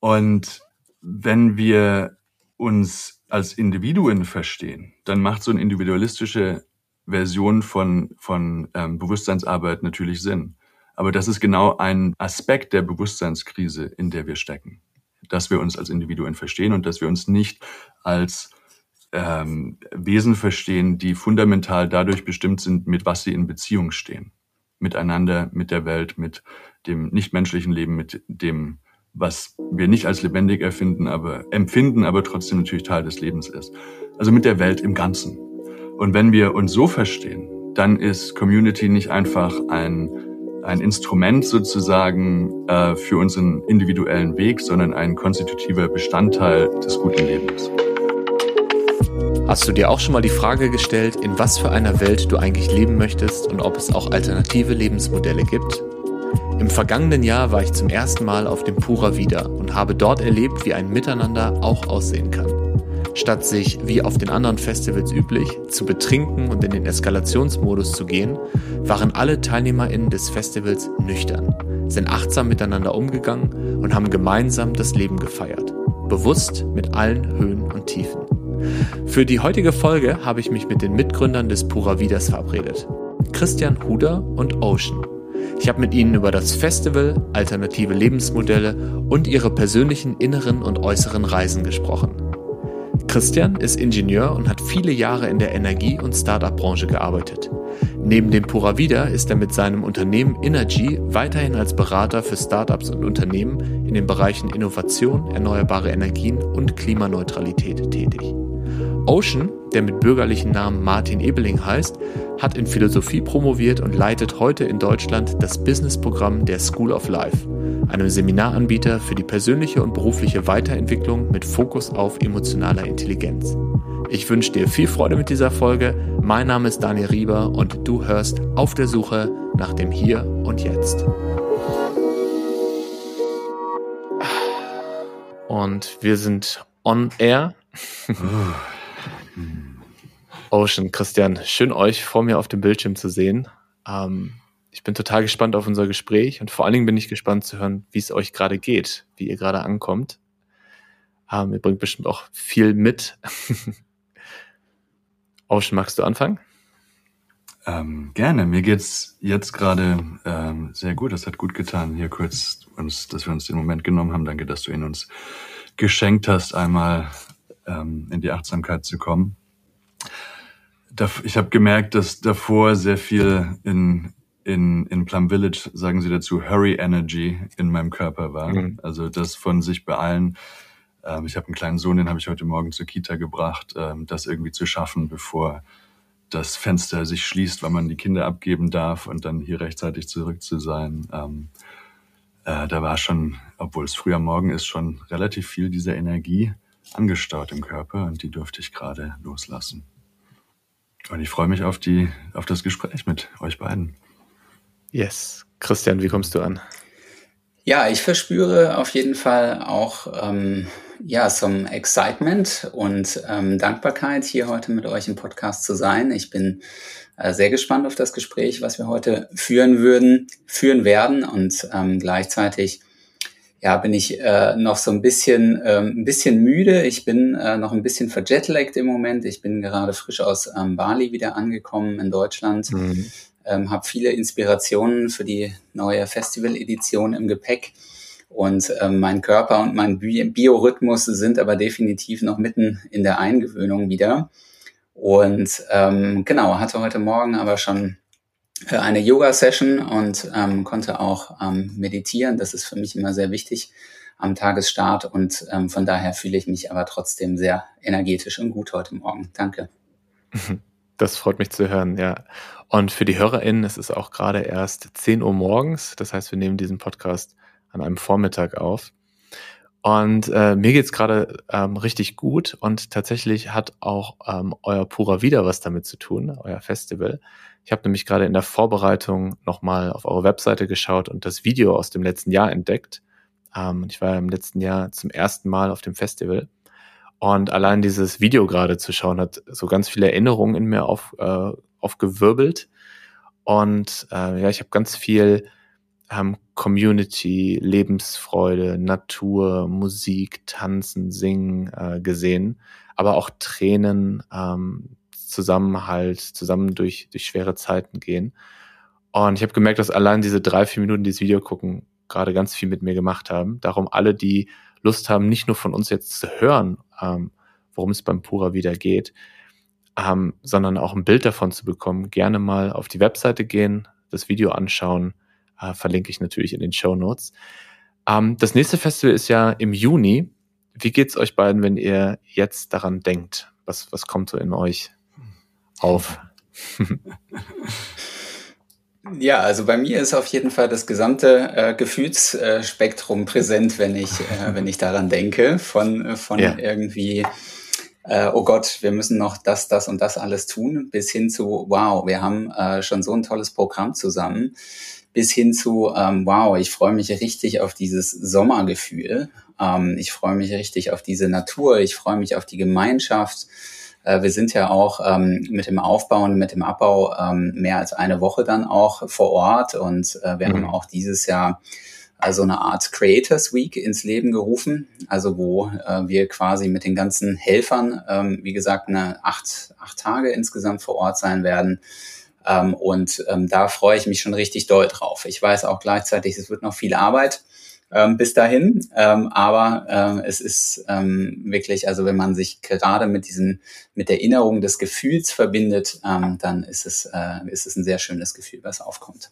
Und wenn wir uns als Individuen verstehen, dann macht so eine individualistische Version von, von ähm, Bewusstseinsarbeit natürlich Sinn. Aber das ist genau ein Aspekt der Bewusstseinskrise, in der wir stecken. Dass wir uns als Individuen verstehen und dass wir uns nicht als ähm, Wesen verstehen, die fundamental dadurch bestimmt sind, mit was sie in Beziehung stehen. Miteinander, mit der Welt, mit dem nichtmenschlichen Leben, mit dem, was wir nicht als lebendig erfinden, aber empfinden, aber trotzdem natürlich Teil des Lebens ist. Also mit der Welt im Ganzen. Und wenn wir uns so verstehen, dann ist Community nicht einfach ein, ein Instrument sozusagen äh, für unseren individuellen Weg, sondern ein konstitutiver Bestandteil des guten Lebens. Hast du dir auch schon mal die Frage gestellt, in was für einer Welt du eigentlich leben möchtest und ob es auch alternative Lebensmodelle gibt? Im vergangenen Jahr war ich zum ersten Mal auf dem Pura Vida und habe dort erlebt, wie ein Miteinander auch aussehen kann. Statt sich, wie auf den anderen Festivals üblich, zu betrinken und in den Eskalationsmodus zu gehen, waren alle TeilnehmerInnen des Festivals nüchtern, sind achtsam miteinander umgegangen und haben gemeinsam das Leben gefeiert. Bewusst mit allen Höhen und Tiefen. Für die heutige Folge habe ich mich mit den Mitgründern des Pura Vidas verabredet. Christian Huder und Ocean. Ich habe mit ihnen über das Festival, alternative Lebensmodelle und ihre persönlichen inneren und äußeren Reisen gesprochen. Christian ist Ingenieur und hat viele Jahre in der Energie- und Startup-Branche gearbeitet. Neben dem Pura Vida ist er mit seinem Unternehmen Energy weiterhin als Berater für Startups und Unternehmen in den Bereichen Innovation, erneuerbare Energien und Klimaneutralität tätig. Ocean, der mit bürgerlichen Namen Martin Ebeling heißt, hat in Philosophie promoviert und leitet heute in Deutschland das Businessprogramm der School of Life, einem Seminaranbieter für die persönliche und berufliche Weiterentwicklung mit Fokus auf emotionaler Intelligenz. Ich wünsche dir viel Freude mit dieser Folge. Mein Name ist Daniel Rieber und du hörst auf der Suche nach dem Hier und Jetzt. Und wir sind on air. Ocean, Christian, schön euch vor mir auf dem Bildschirm zu sehen. Ähm, ich bin total gespannt auf unser Gespräch und vor allen Dingen bin ich gespannt zu hören, wie es euch gerade geht, wie ihr gerade ankommt. Ähm, ihr bringt bestimmt auch viel mit. Ocean, magst du anfangen? Ähm, gerne. Mir geht's jetzt gerade ähm, sehr gut. Das hat gut getan, hier kurz uns, dass wir uns den Moment genommen haben. Danke, dass du ihn uns geschenkt hast, einmal ähm, in die Achtsamkeit zu kommen. Ich habe gemerkt, dass davor sehr viel in, in, in Plum Village, sagen sie dazu, Hurry Energy in meinem Körper war. Mhm. Also das von sich beeilen. Ähm, ich habe einen kleinen Sohn, den habe ich heute Morgen zur Kita gebracht, ähm, das irgendwie zu schaffen, bevor das Fenster sich schließt, weil man die Kinder abgeben darf und dann hier rechtzeitig zurück zu sein. Ähm, äh, da war schon, obwohl es früher Morgen ist, schon relativ viel dieser Energie angestaut im Körper und die durfte ich gerade loslassen. Und ich freue mich auf, die, auf das Gespräch mit euch beiden. Yes. Christian, wie kommst du an? Ja, ich verspüre auf jeden Fall auch ähm, ja, some Excitement und ähm, Dankbarkeit, hier heute mit euch im Podcast zu sein. Ich bin äh, sehr gespannt auf das Gespräch, was wir heute führen würden, führen werden und ähm, gleichzeitig ja, bin ich äh, noch so ein bisschen, ähm, ein bisschen müde. Ich bin äh, noch ein bisschen verjetlaggt im Moment. Ich bin gerade frisch aus ähm, Bali wieder angekommen in Deutschland. Mhm. Ähm, habe viele Inspirationen für die neue Festival-Edition im Gepäck. Und ähm, mein Körper und mein Bi Biorhythmus sind aber definitiv noch mitten in der Eingewöhnung wieder. Und ähm, genau, hatte heute Morgen aber schon eine Yoga-Session und ähm, konnte auch ähm, meditieren. Das ist für mich immer sehr wichtig am Tagesstart und ähm, von daher fühle ich mich aber trotzdem sehr energetisch und gut heute Morgen. Danke. Das freut mich zu hören, ja. Und für die HörerInnen ist es auch gerade erst 10 Uhr morgens. Das heißt, wir nehmen diesen Podcast an einem Vormittag auf. Und äh, mir geht's gerade ähm, richtig gut und tatsächlich hat auch ähm, euer Pura Wieder was damit zu tun, euer Festival. Ich habe nämlich gerade in der Vorbereitung nochmal auf eure Webseite geschaut und das Video aus dem letzten Jahr entdeckt. Ähm, ich war im letzten Jahr zum ersten Mal auf dem Festival. Und allein dieses Video gerade zu schauen, hat so ganz viele Erinnerungen in mir auf, äh, aufgewirbelt. Und äh, ja, ich habe ganz viel ähm, Community, Lebensfreude, Natur, Musik, Tanzen, Singen äh, gesehen, aber auch Tränen, ähm, Zusammenhalt, zusammen durch, durch schwere Zeiten gehen. Und ich habe gemerkt, dass allein diese drei, vier Minuten dieses Video gucken gerade ganz viel mit mir gemacht haben. Darum alle, die Lust haben, nicht nur von uns jetzt zu hören, ähm, worum es beim Pura wieder geht, ähm, sondern auch ein Bild davon zu bekommen, gerne mal auf die Webseite gehen, das Video anschauen, äh, verlinke ich natürlich in den Show Notes. Ähm, das nächste Festival ist ja im Juni. Wie geht's euch beiden, wenn ihr jetzt daran denkt? Was, was kommt so in euch auf? Ja, also bei mir ist auf jeden Fall das gesamte äh, Gefühlsspektrum präsent, wenn ich, äh, wenn ich daran denke, von, von ja. irgendwie, äh, oh Gott, wir müssen noch das, das und das alles tun, bis hin zu, wow, wir haben äh, schon so ein tolles Programm zusammen bis hin zu, ähm, wow, ich freue mich richtig auf dieses Sommergefühl. Ähm, ich freue mich richtig auf diese Natur. Ich freue mich auf die Gemeinschaft. Äh, wir sind ja auch ähm, mit dem Aufbau und mit dem Abbau ähm, mehr als eine Woche dann auch vor Ort. Und äh, wir mhm. haben auch dieses Jahr also eine Art Creators Week ins Leben gerufen, also wo äh, wir quasi mit den ganzen Helfern, ähm, wie gesagt, eine acht, acht Tage insgesamt vor Ort sein werden ähm, und ähm, da freue ich mich schon richtig doll drauf. Ich weiß auch gleichzeitig, es wird noch viel Arbeit ähm, bis dahin, ähm, aber äh, es ist ähm, wirklich, also wenn man sich gerade mit diesem, mit der Erinnerung des Gefühls verbindet, ähm, dann ist es, äh, ist es ein sehr schönes Gefühl, was aufkommt.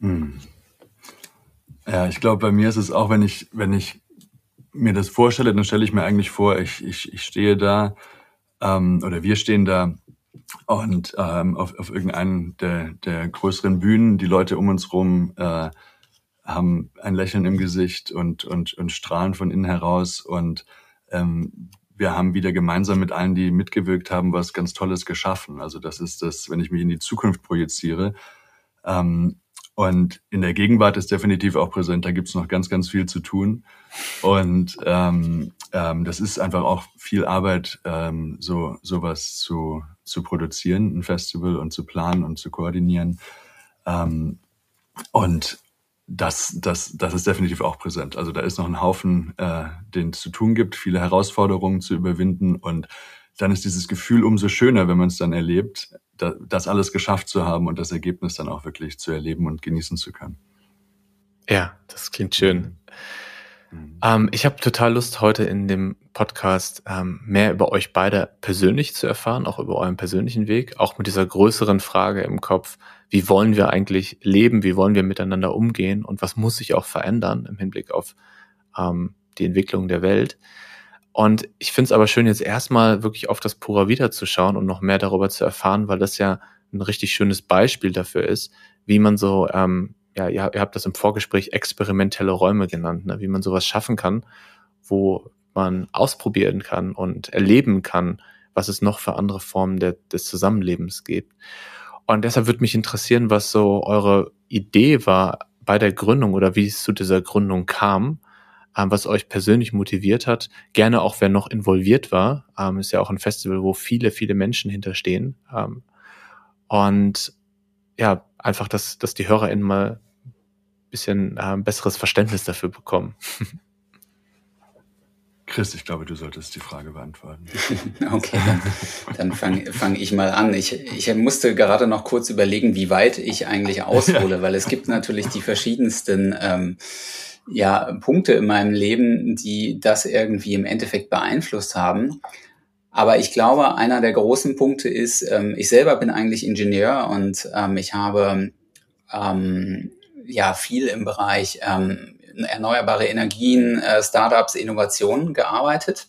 Hm. Ja, ich glaube, bei mir ist es auch, wenn ich, wenn ich mir das vorstelle, dann stelle ich mir eigentlich vor, ich, ich, ich stehe da ähm, oder wir stehen da und ähm, auf, auf irgendeinen der, der größeren Bühnen, die Leute um uns rum äh, haben ein Lächeln im Gesicht und, und, und strahlen von innen heraus. Und ähm, wir haben wieder gemeinsam mit allen, die mitgewirkt haben, was ganz Tolles geschaffen. Also das ist das, wenn ich mich in die Zukunft projiziere. Ähm, und in der Gegenwart ist definitiv auch präsent, da gibt's noch ganz, ganz viel zu tun. Und ähm, ähm, das ist einfach auch viel Arbeit, ähm, so sowas zu, zu produzieren, ein Festival und zu planen und zu koordinieren. Ähm, und das, das, das ist definitiv auch präsent. Also da ist noch ein Haufen, äh, den es zu tun gibt, viele Herausforderungen zu überwinden und dann ist dieses Gefühl umso schöner, wenn man es dann erlebt, da, das alles geschafft zu haben und das Ergebnis dann auch wirklich zu erleben und genießen zu können. Ja, das klingt schön. Mhm. Ähm, ich habe total Lust, heute in dem Podcast ähm, mehr über euch beide persönlich zu erfahren, auch über euren persönlichen Weg, auch mit dieser größeren Frage im Kopf, wie wollen wir eigentlich leben, wie wollen wir miteinander umgehen und was muss sich auch verändern im Hinblick auf ähm, die Entwicklung der Welt. Und ich finde es aber schön, jetzt erstmal wirklich auf das Pura Vida zu schauen und noch mehr darüber zu erfahren, weil das ja ein richtig schönes Beispiel dafür ist, wie man so ähm, ja, ihr, ihr habt das im Vorgespräch experimentelle Räume genannt, ne? wie man sowas schaffen kann, wo man ausprobieren kann und erleben kann, was es noch für andere Formen der, des Zusammenlebens gibt. Und deshalb würde mich interessieren, was so eure Idee war bei der Gründung oder wie es zu dieser Gründung kam, ähm, was euch persönlich motiviert hat. Gerne auch, wer noch involviert war. Ähm, ist ja auch ein Festival, wo viele, viele Menschen hinterstehen. Ähm, und ja, einfach, dass, dass die HörerInnen mal ein bisschen äh, besseres Verständnis dafür bekommen. Chris, ich glaube, du solltest die Frage beantworten. okay, dann, dann fange fang ich mal an. Ich, ich musste gerade noch kurz überlegen, wie weit ich eigentlich aushole, weil es gibt natürlich die verschiedensten ähm, ja, Punkte in meinem Leben, die das irgendwie im Endeffekt beeinflusst haben. Aber ich glaube, einer der großen Punkte ist, ähm, ich selber bin eigentlich Ingenieur und ähm, ich habe ähm, ja viel im Bereich ähm, erneuerbare Energien, äh, Startups, Innovationen gearbeitet.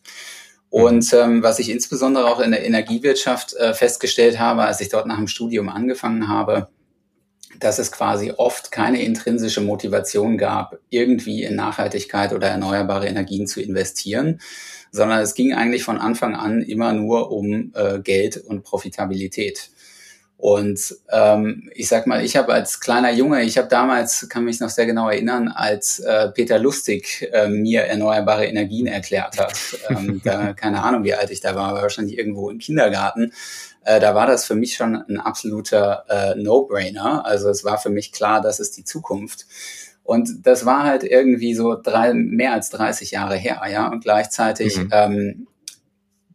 Und ähm, was ich insbesondere auch in der Energiewirtschaft äh, festgestellt habe, als ich dort nach dem Studium angefangen habe, dass es quasi oft keine intrinsische Motivation gab, irgendwie in Nachhaltigkeit oder erneuerbare Energien zu investieren, sondern es ging eigentlich von Anfang an immer nur um äh, Geld und Profitabilität. Und ähm, ich sag mal, ich habe als kleiner Junge, ich habe damals, kann mich noch sehr genau erinnern, als äh, Peter Lustig äh, mir erneuerbare Energien erklärt hat. Ähm, da, keine Ahnung, wie alt ich da war, aber wahrscheinlich irgendwo im Kindergarten. Äh, da war das für mich schon ein absoluter äh, No-Brainer. Also es war für mich klar, das ist die Zukunft. Und das war halt irgendwie so drei, mehr als 30 Jahre her, ja. Und gleichzeitig mhm. ähm,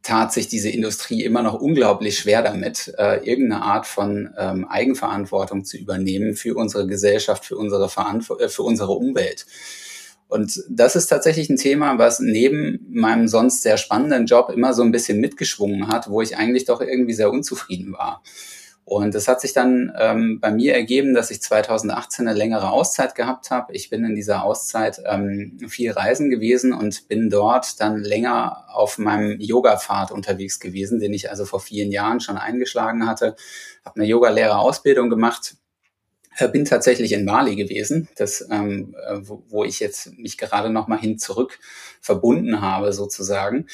tat sich diese Industrie immer noch unglaublich schwer damit, äh, irgendeine Art von ähm, Eigenverantwortung zu übernehmen für unsere Gesellschaft, für unsere, Verantw äh, für unsere Umwelt. Und das ist tatsächlich ein Thema, was neben meinem sonst sehr spannenden Job immer so ein bisschen mitgeschwungen hat, wo ich eigentlich doch irgendwie sehr unzufrieden war. Und es hat sich dann ähm, bei mir ergeben, dass ich 2018 eine längere Auszeit gehabt habe. Ich bin in dieser Auszeit ähm, viel reisen gewesen und bin dort dann länger auf meinem Yoga-Pfad unterwegs gewesen, den ich also vor vielen Jahren schon eingeschlagen hatte. Habe eine Yogalehrerausbildung gemacht äh, bin tatsächlich in Mali gewesen, das, ähm, äh, wo, wo ich jetzt mich gerade noch mal hin zurück verbunden habe sozusagen.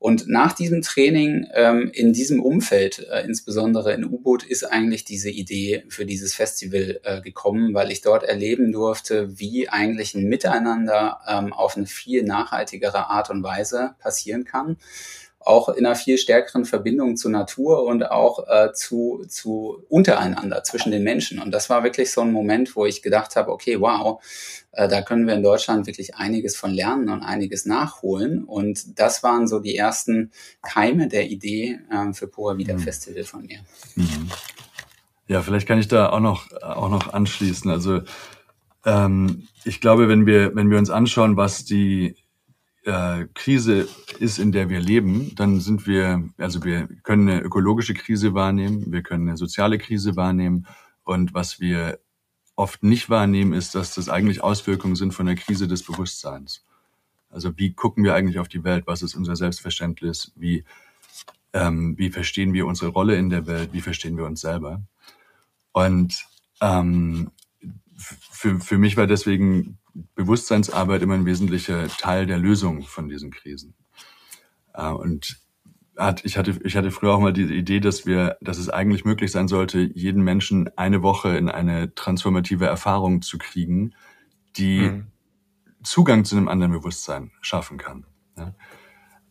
Und nach diesem Training ähm, in diesem Umfeld, äh, insbesondere in U-Boot, ist eigentlich diese Idee für dieses Festival äh, gekommen, weil ich dort erleben durfte, wie eigentlich ein Miteinander ähm, auf eine viel nachhaltigere Art und Weise passieren kann auch in einer viel stärkeren Verbindung zur Natur und auch äh, zu, zu untereinander zwischen den Menschen. Und das war wirklich so ein Moment, wo ich gedacht habe, okay, wow, äh, da können wir in Deutschland wirklich einiges von lernen und einiges nachholen. Und das waren so die ersten Keime der Idee äh, für Pura Vida mhm. Festival von mir. Mhm. Ja, vielleicht kann ich da auch noch, auch noch anschließen. Also ähm, ich glaube, wenn wir, wenn wir uns anschauen, was die äh, Krise ist, in der wir leben, dann sind wir, also wir können eine ökologische Krise wahrnehmen, wir können eine soziale Krise wahrnehmen und was wir oft nicht wahrnehmen, ist, dass das eigentlich Auswirkungen sind von der Krise des Bewusstseins. Also wie gucken wir eigentlich auf die Welt? Was ist unser Selbstverständnis? Wie, ähm, wie verstehen wir unsere Rolle in der Welt? Wie verstehen wir uns selber? Und ähm, für, für mich war deswegen Bewusstseinsarbeit immer ein wesentlicher Teil der Lösung von diesen Krisen. Äh, und ich, hatte, ich hatte früher auch mal die Idee, dass wir, dass es eigentlich möglich sein sollte, jeden Menschen eine Woche in eine transformative Erfahrung zu kriegen, die mhm. Zugang zu einem anderen Bewusstsein schaffen kann.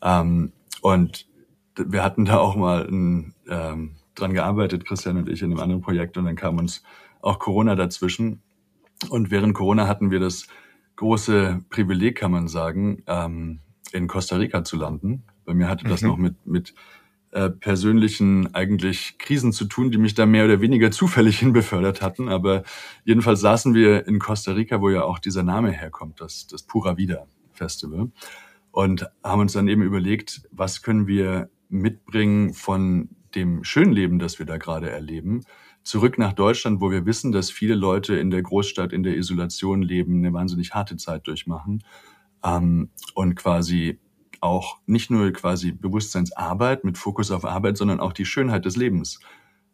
Ähm, und wir hatten da auch mal ein, ähm, dran gearbeitet, Christian und ich, in einem anderen Projekt, und dann kam uns auch Corona dazwischen. Und während Corona hatten wir das große Privileg, kann man sagen, ähm, in Costa Rica zu landen. Bei mir hatte das mhm. noch mit, mit äh, persönlichen eigentlich Krisen zu tun, die mich da mehr oder weniger zufällig hinbefördert hatten. Aber jedenfalls saßen wir in Costa Rica, wo ja auch dieser Name herkommt, das, das Pura Vida Festival. Und haben uns dann eben überlegt, was können wir mitbringen von dem schönen Leben, das wir da gerade erleben, zurück nach Deutschland, wo wir wissen, dass viele Leute in der Großstadt in der Isolation leben, eine wahnsinnig harte Zeit durchmachen ähm, und quasi auch nicht nur quasi Bewusstseinsarbeit mit Fokus auf Arbeit, sondern auch die Schönheit des Lebens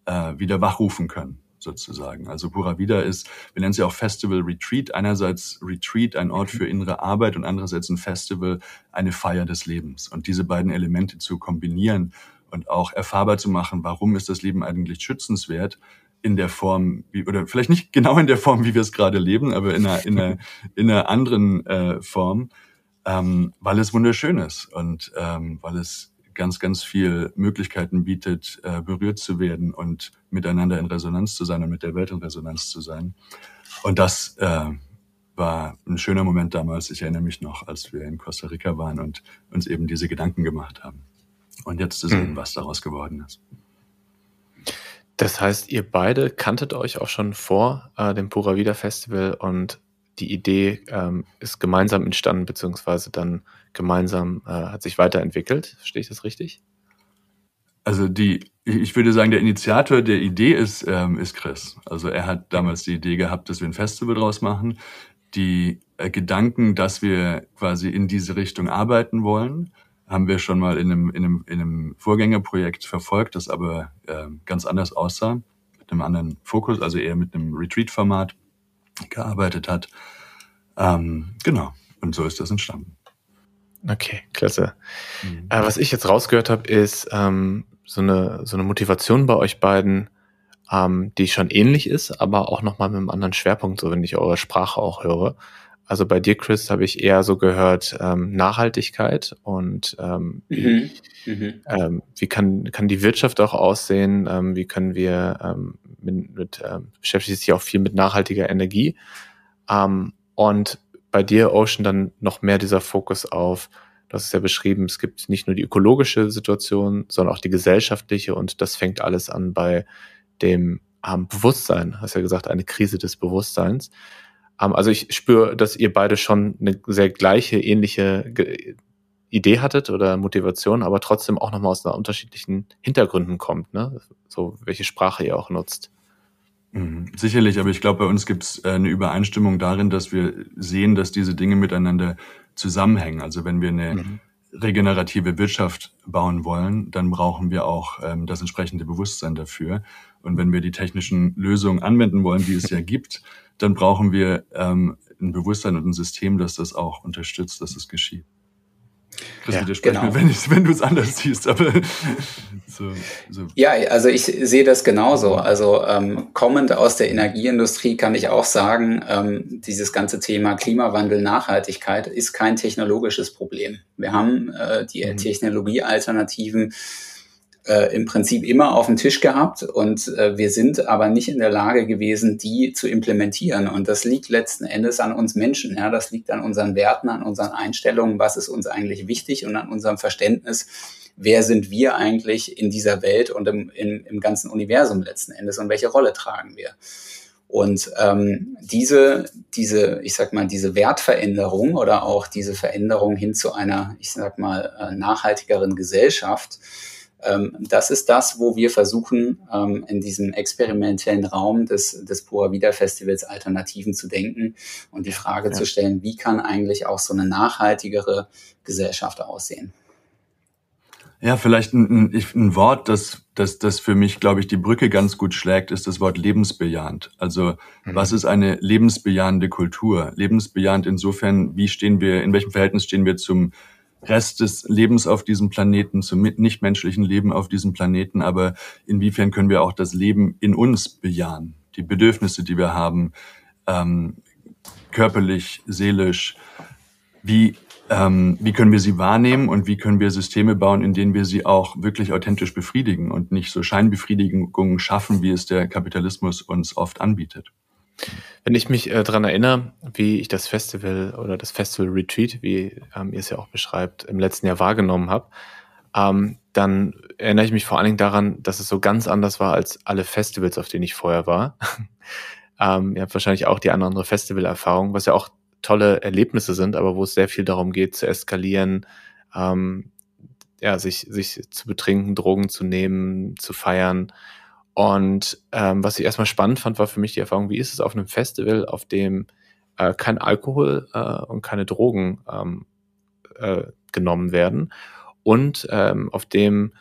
äh, wieder wachrufen können sozusagen. Also Pura Vida ist, wir nennen es ja auch Festival Retreat. Einerseits Retreat, ein Ort für innere Arbeit und andererseits ein Festival, eine Feier des Lebens. Und diese beiden Elemente zu kombinieren und auch erfahrbar zu machen, warum ist das Leben eigentlich schützenswert in der Form, wie, oder vielleicht nicht genau in der Form, wie wir es gerade leben, aber in einer, in einer, in einer anderen äh, Form, ähm, weil es wunderschön ist und ähm, weil es ganz, ganz viel Möglichkeiten bietet, äh, berührt zu werden und miteinander in Resonanz zu sein und mit der Welt in Resonanz zu sein. Und das äh, war ein schöner Moment damals. Ich erinnere mich noch, als wir in Costa Rica waren und uns eben diese Gedanken gemacht haben. Und jetzt zu sehen, mhm. was daraus geworden ist. Das heißt, ihr beide kanntet euch auch schon vor äh, dem Pura Vida Festival und die Idee ähm, ist gemeinsam entstanden, beziehungsweise dann gemeinsam äh, hat sich weiterentwickelt. Verstehe ich das richtig? Also die, ich würde sagen, der Initiator der Idee ist, ähm, ist Chris. Also er hat damals die Idee gehabt, dass wir ein Festival draus machen. Die äh, Gedanken, dass wir quasi in diese Richtung arbeiten wollen, haben wir schon mal in einem, in einem, in einem Vorgängerprojekt verfolgt, das aber äh, ganz anders aussah, mit einem anderen Fokus, also eher mit einem Retreat-Format gearbeitet hat. Ähm, genau, und so ist das entstanden. Okay, klasse. Mhm. Äh, was ich jetzt rausgehört habe, ist ähm, so, eine, so eine Motivation bei euch beiden, ähm, die schon ähnlich ist, aber auch nochmal mit einem anderen Schwerpunkt, so wenn ich eure Sprache auch höre. Also bei dir, Chris, habe ich eher so gehört ähm, Nachhaltigkeit und ähm, mhm. Mhm. Ähm, wie kann, kann die Wirtschaft auch aussehen? Ähm, wie können wir ähm, mit, mit ähm, beschäftigt sich auch viel mit nachhaltiger Energie. Ähm, und bei dir, Ocean, dann noch mehr dieser Fokus auf, du hast es ja beschrieben, es gibt nicht nur die ökologische Situation, sondern auch die gesellschaftliche und das fängt alles an bei dem ähm, Bewusstsein, hast ja gesagt, eine Krise des Bewusstseins. Ähm, also ich spüre, dass ihr beide schon eine sehr gleiche, ähnliche Ge Idee hattet oder Motivation, aber trotzdem auch nochmal aus einer unterschiedlichen Hintergründen kommt, ne? So welche Sprache ihr auch nutzt. Mhm. Sicherlich, aber ich glaube, bei uns gibt es äh, eine Übereinstimmung darin, dass wir sehen, dass diese Dinge miteinander zusammenhängen. Also wenn wir eine mhm. regenerative Wirtschaft bauen wollen, dann brauchen wir auch ähm, das entsprechende Bewusstsein dafür. Und wenn wir die technischen Lösungen anwenden wollen, die es ja gibt, dann brauchen wir ähm, ein Bewusstsein und ein System, das das auch unterstützt, dass es geschieht. Das ja, widerspricht genau. mir, wenn, wenn du es anders siehst. Aber so, so. Ja, also ich sehe das genauso. Also ähm, kommend aus der Energieindustrie kann ich auch sagen, ähm, dieses ganze Thema Klimawandel, Nachhaltigkeit ist kein technologisches Problem. Wir haben äh, die mhm. Technologiealternativen äh, im Prinzip immer auf dem Tisch gehabt und äh, wir sind aber nicht in der Lage gewesen, die zu implementieren. Und das liegt letzten Endes an uns Menschen. Ja, das liegt an unseren Werten, an unseren Einstellungen, was ist uns eigentlich wichtig und an unserem Verständnis, wer sind wir eigentlich in dieser Welt und im, im, im ganzen Universum letzten Endes und welche Rolle tragen wir. Und ähm, diese, diese, ich sag mal, diese Wertveränderung oder auch diese Veränderung hin zu einer, ich sag mal, äh, nachhaltigeren Gesellschaft, das ist das, wo wir versuchen, ähm, in diesem experimentellen Raum des, des Pura Vida Festivals Alternativen zu denken und die Frage ja. zu stellen, wie kann eigentlich auch so eine nachhaltigere Gesellschaft aussehen? Ja, vielleicht ein, ein, ein Wort, das, das, das für mich, glaube ich, die Brücke ganz gut schlägt, ist das Wort lebensbejahend. Also, mhm. was ist eine lebensbejahende Kultur? Lebensbejahend insofern, wie stehen wir, in welchem Verhältnis stehen wir zum Rest des Lebens auf diesem Planeten, zum nichtmenschlichen Leben auf diesem Planeten, aber inwiefern können wir auch das Leben in uns bejahen, die Bedürfnisse, die wir haben, ähm, körperlich, seelisch, wie, ähm, wie können wir sie wahrnehmen und wie können wir Systeme bauen, in denen wir sie auch wirklich authentisch befriedigen und nicht so Scheinbefriedigungen schaffen, wie es der Kapitalismus uns oft anbietet. Wenn ich mich äh, daran erinnere, wie ich das Festival oder das Festival Retreat, wie ähm, ihr es ja auch beschreibt, im letzten Jahr wahrgenommen habe, ähm, dann erinnere ich mich vor allen Dingen daran, dass es so ganz anders war als alle Festivals, auf denen ich vorher war. ähm, ihr habt wahrscheinlich auch die eine andere Festivalerfahrung, was ja auch tolle Erlebnisse sind, aber wo es sehr viel darum geht, zu eskalieren, ähm, ja, sich, sich zu betrinken, Drogen zu nehmen, zu feiern und ähm, was ich erstmal spannend fand, war für mich die Erfahrung, wie ist es auf einem Festival, auf dem äh, kein Alkohol äh, und keine Drogen ähm, äh, genommen werden und ähm, auf dem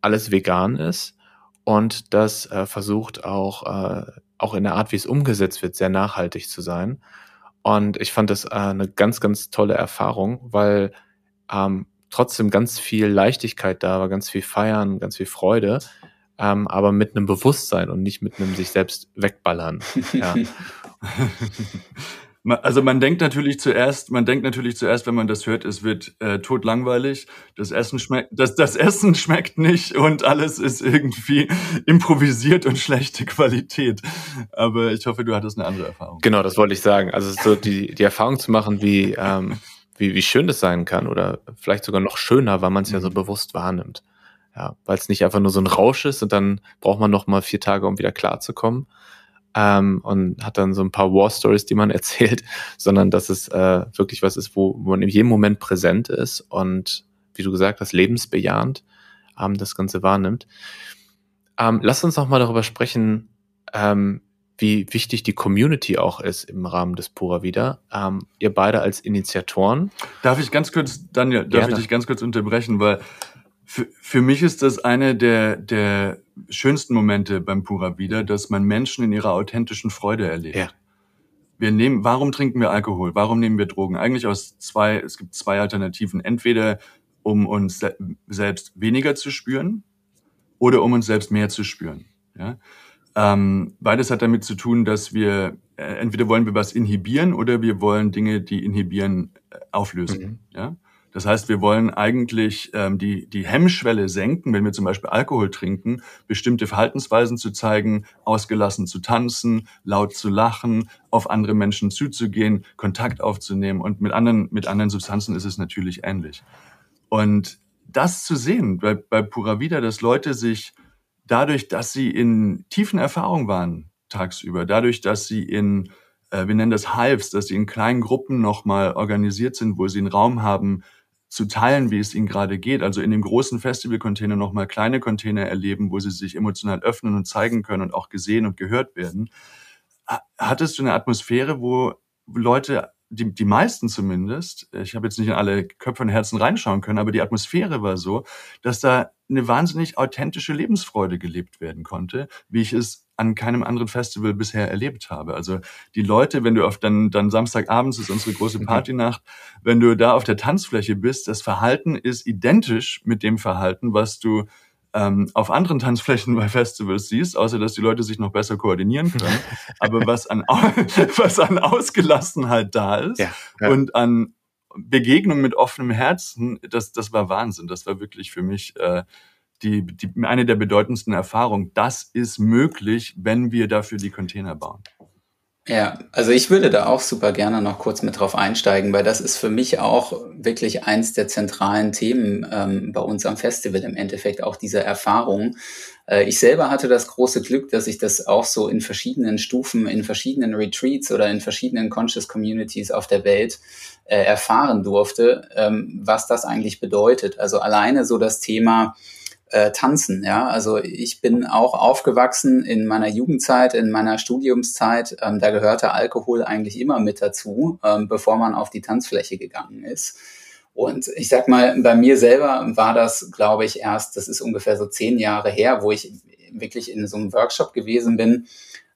alles vegan ist und das äh, versucht auch, äh, auch in der Art, wie es umgesetzt wird, sehr nachhaltig zu sein. Und ich fand das äh, eine ganz, ganz tolle Erfahrung, weil ähm, trotzdem ganz viel Leichtigkeit da war, ganz viel Feiern, ganz viel Freude ähm, aber mit einem Bewusstsein und nicht mit einem sich selbst wegballern. Ja. Also man denkt natürlich zuerst, man denkt natürlich zuerst, wenn man das hört, es wird äh, totlangweilig, das Essen schmeckt, das, das Essen schmeckt nicht und alles ist irgendwie improvisiert und schlechte Qualität. Aber ich hoffe, du hattest eine andere Erfahrung. Genau, das wollte ich sagen. Also so die, die Erfahrung zu machen, wie, ähm, wie, wie schön das sein kann oder vielleicht sogar noch schöner, weil man es ja so mhm. bewusst wahrnimmt. Ja, weil es nicht einfach nur so ein Rausch ist und dann braucht man noch mal vier Tage, um wieder klarzukommen. Ähm, und hat dann so ein paar War Stories, die man erzählt, sondern dass es äh, wirklich was ist, wo, wo man in jedem Moment präsent ist und wie du gesagt hast, lebensbejahend ähm, das Ganze wahrnimmt. Ähm, lass uns noch mal darüber sprechen, ähm, wie wichtig die Community auch ist im Rahmen des Pura Vida. Ähm, ihr beide als Initiatoren. Darf ich ganz kurz, Daniel, darf Gerne. ich dich ganz kurz unterbrechen, weil für, für mich ist das eine der, der schönsten Momente beim Pura Vida, dass man Menschen in ihrer authentischen Freude erlebt. Ja. Wir nehmen, warum trinken wir Alkohol? Warum nehmen wir Drogen? Eigentlich aus zwei, es gibt zwei Alternativen. Entweder um uns selbst weniger zu spüren oder um uns selbst mehr zu spüren. Ja? Ähm, beides hat damit zu tun, dass wir äh, entweder wollen wir was inhibieren oder wir wollen Dinge, die inhibieren, äh, auflösen. Mhm. Ja? Das heißt, wir wollen eigentlich ähm, die, die Hemmschwelle senken, wenn wir zum Beispiel Alkohol trinken, bestimmte Verhaltensweisen zu zeigen, ausgelassen zu tanzen, laut zu lachen, auf andere Menschen zuzugehen, Kontakt aufzunehmen. Und mit anderen, mit anderen Substanzen ist es natürlich ähnlich. Und das zu sehen bei, bei Pura Vida, dass Leute sich dadurch, dass sie in tiefen Erfahrungen waren tagsüber, dadurch, dass sie in, äh, wir nennen das Hives, dass sie in kleinen Gruppen nochmal organisiert sind, wo sie einen Raum haben, zu teilen, wie es ihnen gerade geht. Also in dem großen Festival-Container nochmal kleine Container erleben, wo sie sich emotional öffnen und zeigen können und auch gesehen und gehört werden. Hattest du eine Atmosphäre, wo Leute, die, die meisten zumindest, ich habe jetzt nicht in alle Köpfe und Herzen reinschauen können, aber die Atmosphäre war so, dass da eine wahnsinnig authentische Lebensfreude gelebt werden konnte, wie ich es an keinem anderen Festival bisher erlebt habe. Also die Leute, wenn du auf dann, dann Samstagabends ist unsere große mhm. Partynacht, wenn du da auf der Tanzfläche bist, das Verhalten ist identisch mit dem Verhalten, was du ähm, auf anderen Tanzflächen bei Festivals siehst, außer dass die Leute sich noch besser koordinieren können. Aber was an, was an Ausgelassenheit da ist ja, ja. und an Begegnung mit offenem Herzen, das, das war Wahnsinn. Das war wirklich für mich äh, die, die, eine der bedeutendsten Erfahrungen. Das ist möglich, wenn wir dafür die Container bauen. Ja, also ich würde da auch super gerne noch kurz mit drauf einsteigen, weil das ist für mich auch wirklich eins der zentralen Themen ähm, bei uns am Festival im Endeffekt, auch diese Erfahrung. Äh, ich selber hatte das große Glück, dass ich das auch so in verschiedenen Stufen, in verschiedenen Retreats oder in verschiedenen Conscious Communities auf der Welt äh, erfahren durfte, ähm, was das eigentlich bedeutet. Also alleine so das Thema, äh, tanzen. Ja, also ich bin auch aufgewachsen in meiner Jugendzeit, in meiner Studiumszeit. Ähm, da gehörte Alkohol eigentlich immer mit dazu, ähm, bevor man auf die Tanzfläche gegangen ist. Und ich sag mal, bei mir selber war das, glaube ich, erst, das ist ungefähr so zehn Jahre her, wo ich wirklich in so einem Workshop gewesen bin,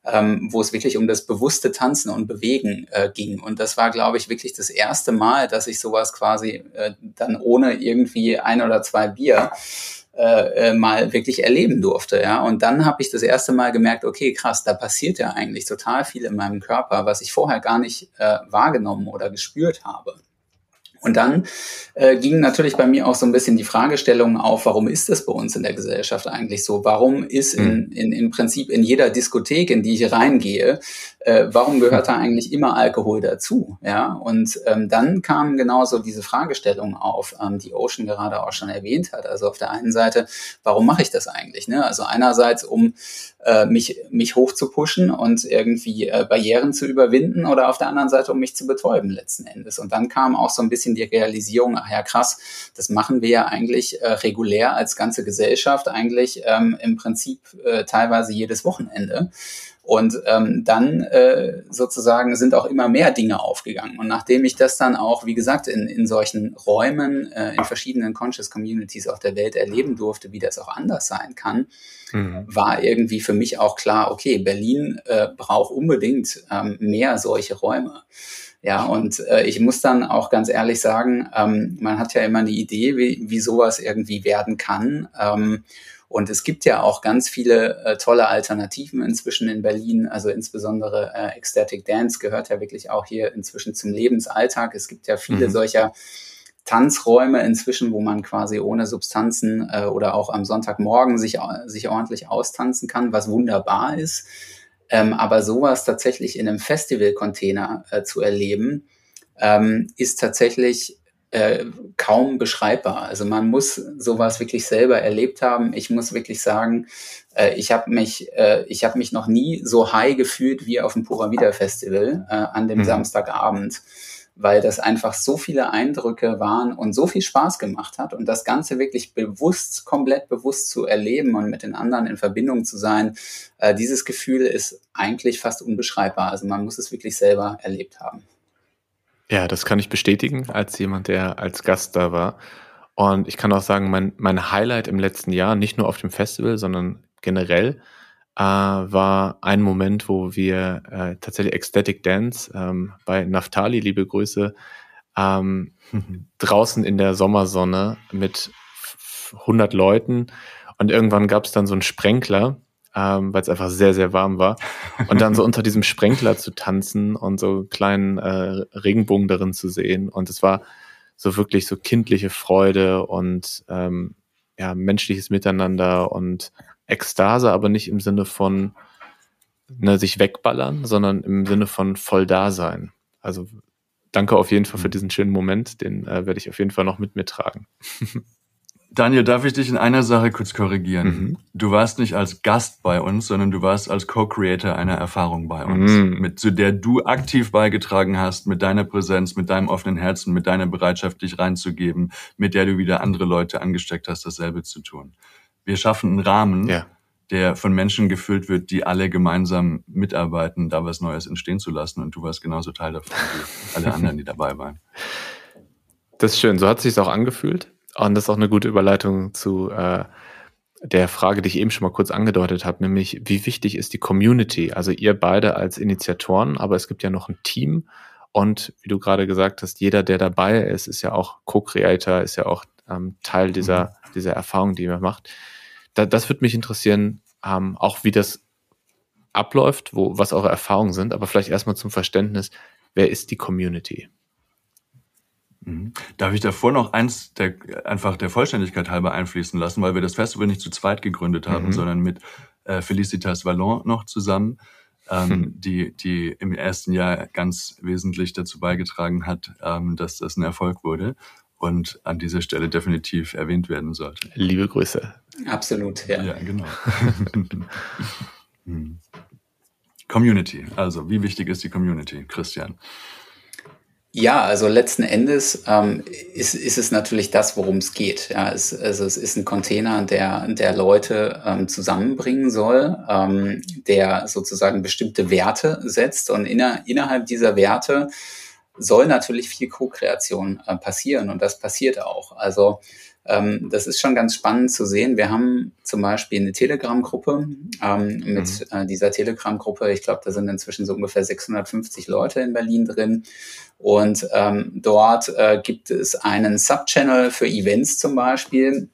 ähm, wo es wirklich um das bewusste Tanzen und Bewegen äh, ging. Und das war, glaube ich, wirklich das erste Mal, dass ich sowas quasi äh, dann ohne irgendwie ein oder zwei Bier äh, äh, mal wirklich erleben durfte. Ja? Und dann habe ich das erste Mal gemerkt, okay, krass, da passiert ja eigentlich total viel in meinem Körper, was ich vorher gar nicht äh, wahrgenommen oder gespürt habe. Und dann äh, ging natürlich bei mir auch so ein bisschen die Fragestellung auf, warum ist das bei uns in der Gesellschaft eigentlich so? Warum ist in, mhm. in, im Prinzip in jeder Diskothek, in die ich reingehe, äh, warum gehört da eigentlich immer Alkohol dazu? Ja, und ähm, dann kam genauso diese Fragestellung auf, ähm, die Ocean gerade auch schon erwähnt hat. Also auf der einen Seite, warum mache ich das eigentlich? Ne? Also einerseits, um äh, mich, mich hoch zu pushen und irgendwie äh, Barrieren zu überwinden oder auf der anderen Seite, um mich zu betäuben letzten Endes. Und dann kam auch so ein bisschen die Realisierung, ach ja, krass, das machen wir ja eigentlich äh, regulär als ganze Gesellschaft, eigentlich ähm, im Prinzip äh, teilweise jedes Wochenende. Und ähm, dann äh, sozusagen sind auch immer mehr Dinge aufgegangen. Und nachdem ich das dann auch, wie gesagt, in, in solchen Räumen, äh, in verschiedenen Conscious Communities auf der Welt erleben durfte, wie das auch anders sein kann, mhm. war irgendwie für mich auch klar, okay, Berlin äh, braucht unbedingt ähm, mehr solche Räume. Ja, und äh, ich muss dann auch ganz ehrlich sagen, ähm, man hat ja immer eine Idee, wie, wie sowas irgendwie werden kann. Ähm, und es gibt ja auch ganz viele äh, tolle Alternativen inzwischen in Berlin. Also insbesondere äh, Ecstatic Dance gehört ja wirklich auch hier inzwischen zum Lebensalltag. Es gibt ja viele mhm. solcher Tanzräume inzwischen, wo man quasi ohne Substanzen äh, oder auch am Sonntagmorgen sich, sich ordentlich austanzen kann, was wunderbar ist. Ähm, aber sowas tatsächlich in einem Festival-Container äh, zu erleben, ähm, ist tatsächlich äh, kaum beschreibbar. Also man muss sowas wirklich selber erlebt haben. Ich muss wirklich sagen, äh, ich habe mich, äh, ich habe mich noch nie so high gefühlt wie auf dem Pura Vida Festival äh, an dem mhm. Samstagabend, weil das einfach so viele Eindrücke waren und so viel Spaß gemacht hat und das Ganze wirklich bewusst, komplett bewusst zu erleben und mit den anderen in Verbindung zu sein. Äh, dieses Gefühl ist eigentlich fast unbeschreibbar. Also man muss es wirklich selber erlebt haben. Ja, das kann ich bestätigen als jemand, der als Gast da war. Und ich kann auch sagen, mein, mein Highlight im letzten Jahr, nicht nur auf dem Festival, sondern generell, äh, war ein Moment, wo wir äh, tatsächlich Ecstatic Dance ähm, bei Naftali, liebe Grüße, ähm, draußen in der Sommersonne mit 100 Leuten. Und irgendwann gab es dann so einen Sprenkler, ähm, weil es einfach sehr, sehr warm war. Und dann so unter diesem Sprenkler zu tanzen und so kleinen äh, Regenbogen darin zu sehen. Und es war so wirklich so kindliche Freude und ähm, ja, menschliches Miteinander und Ekstase, aber nicht im Sinne von ne, sich wegballern, sondern im Sinne von voll da sein. Also danke auf jeden Fall für mhm. diesen schönen Moment, den äh, werde ich auf jeden Fall noch mit mir tragen. Daniel, darf ich dich in einer Sache kurz korrigieren? Mhm. Du warst nicht als Gast bei uns, sondern du warst als Co-Creator einer Erfahrung bei uns, mhm. mit, zu der du aktiv beigetragen hast, mit deiner Präsenz, mit deinem offenen Herzen, mit deiner Bereitschaft, dich reinzugeben, mit der du wieder andere Leute angesteckt hast, dasselbe zu tun. Wir schaffen einen Rahmen, ja. der von Menschen gefüllt wird, die alle gemeinsam mitarbeiten, da was Neues entstehen zu lassen. Und du warst genauso Teil davon wie alle anderen, die dabei waren. Das ist schön. So hat es sich auch angefühlt. Und das ist auch eine gute Überleitung zu äh, der Frage, die ich eben schon mal kurz angedeutet habe, nämlich wie wichtig ist die Community? Also ihr beide als Initiatoren, aber es gibt ja noch ein Team und wie du gerade gesagt hast, jeder, der dabei ist, ist ja auch Co-Creator, ist ja auch ähm, Teil dieser, mhm. dieser Erfahrung, die man macht. Da, das würde mich interessieren, ähm, auch wie das abläuft, wo, was eure Erfahrungen sind, aber vielleicht erstmal zum Verständnis, wer ist die Community? Mhm. Darf ich davor noch eins der, einfach der Vollständigkeit halber einfließen lassen, weil wir das Festival nicht zu zweit gegründet haben, mhm. sondern mit äh, Felicitas Vallon noch zusammen, ähm, mhm. die, die im ersten Jahr ganz wesentlich dazu beigetragen hat, ähm, dass das ein Erfolg wurde und an dieser Stelle definitiv erwähnt werden sollte. Liebe Grüße. Absolut, ja. Ja, genau. Hm. Community, also wie wichtig ist die Community, Christian? Ja, also letzten Endes ähm, ist, ist es natürlich das, worum es geht. Ja, es, also es ist ein Container, der, der Leute ähm, zusammenbringen soll, ähm, der sozusagen bestimmte Werte setzt und inner, innerhalb dieser Werte soll natürlich viel Co-Kreation äh, passieren und das passiert auch. Also ähm, das ist schon ganz spannend zu sehen. Wir haben zum Beispiel eine Telegram-Gruppe. Ähm, mit mhm. äh, dieser Telegram-Gruppe, ich glaube, da sind inzwischen so ungefähr 650 Leute in Berlin drin. Und ähm, dort äh, gibt es einen Subchannel für Events zum Beispiel.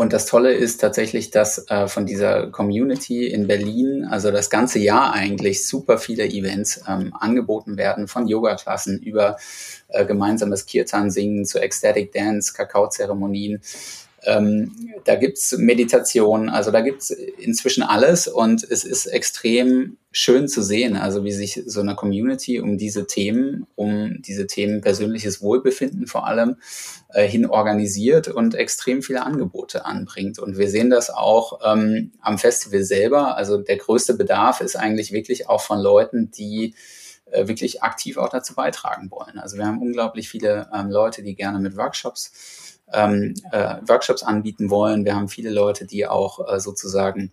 Und das Tolle ist tatsächlich, dass äh, von dieser Community in Berlin, also das ganze Jahr eigentlich, super viele Events ähm, angeboten werden, von Yoga-Klassen über äh, gemeinsames Kirtan-Singen zu Ecstatic Dance, Kakaozeremonien. Ähm, da gibt's Meditation, also da gibt's inzwischen alles und es ist extrem schön zu sehen, also wie sich so eine Community um diese Themen, um diese Themen persönliches Wohlbefinden vor allem äh, hin organisiert und extrem viele Angebote anbringt. Und wir sehen das auch ähm, am Festival selber. Also der größte Bedarf ist eigentlich wirklich auch von Leuten, die äh, wirklich aktiv auch dazu beitragen wollen. Also wir haben unglaublich viele ähm, Leute, die gerne mit Workshops ähm, äh, Workshops anbieten wollen. Wir haben viele Leute, die auch äh, sozusagen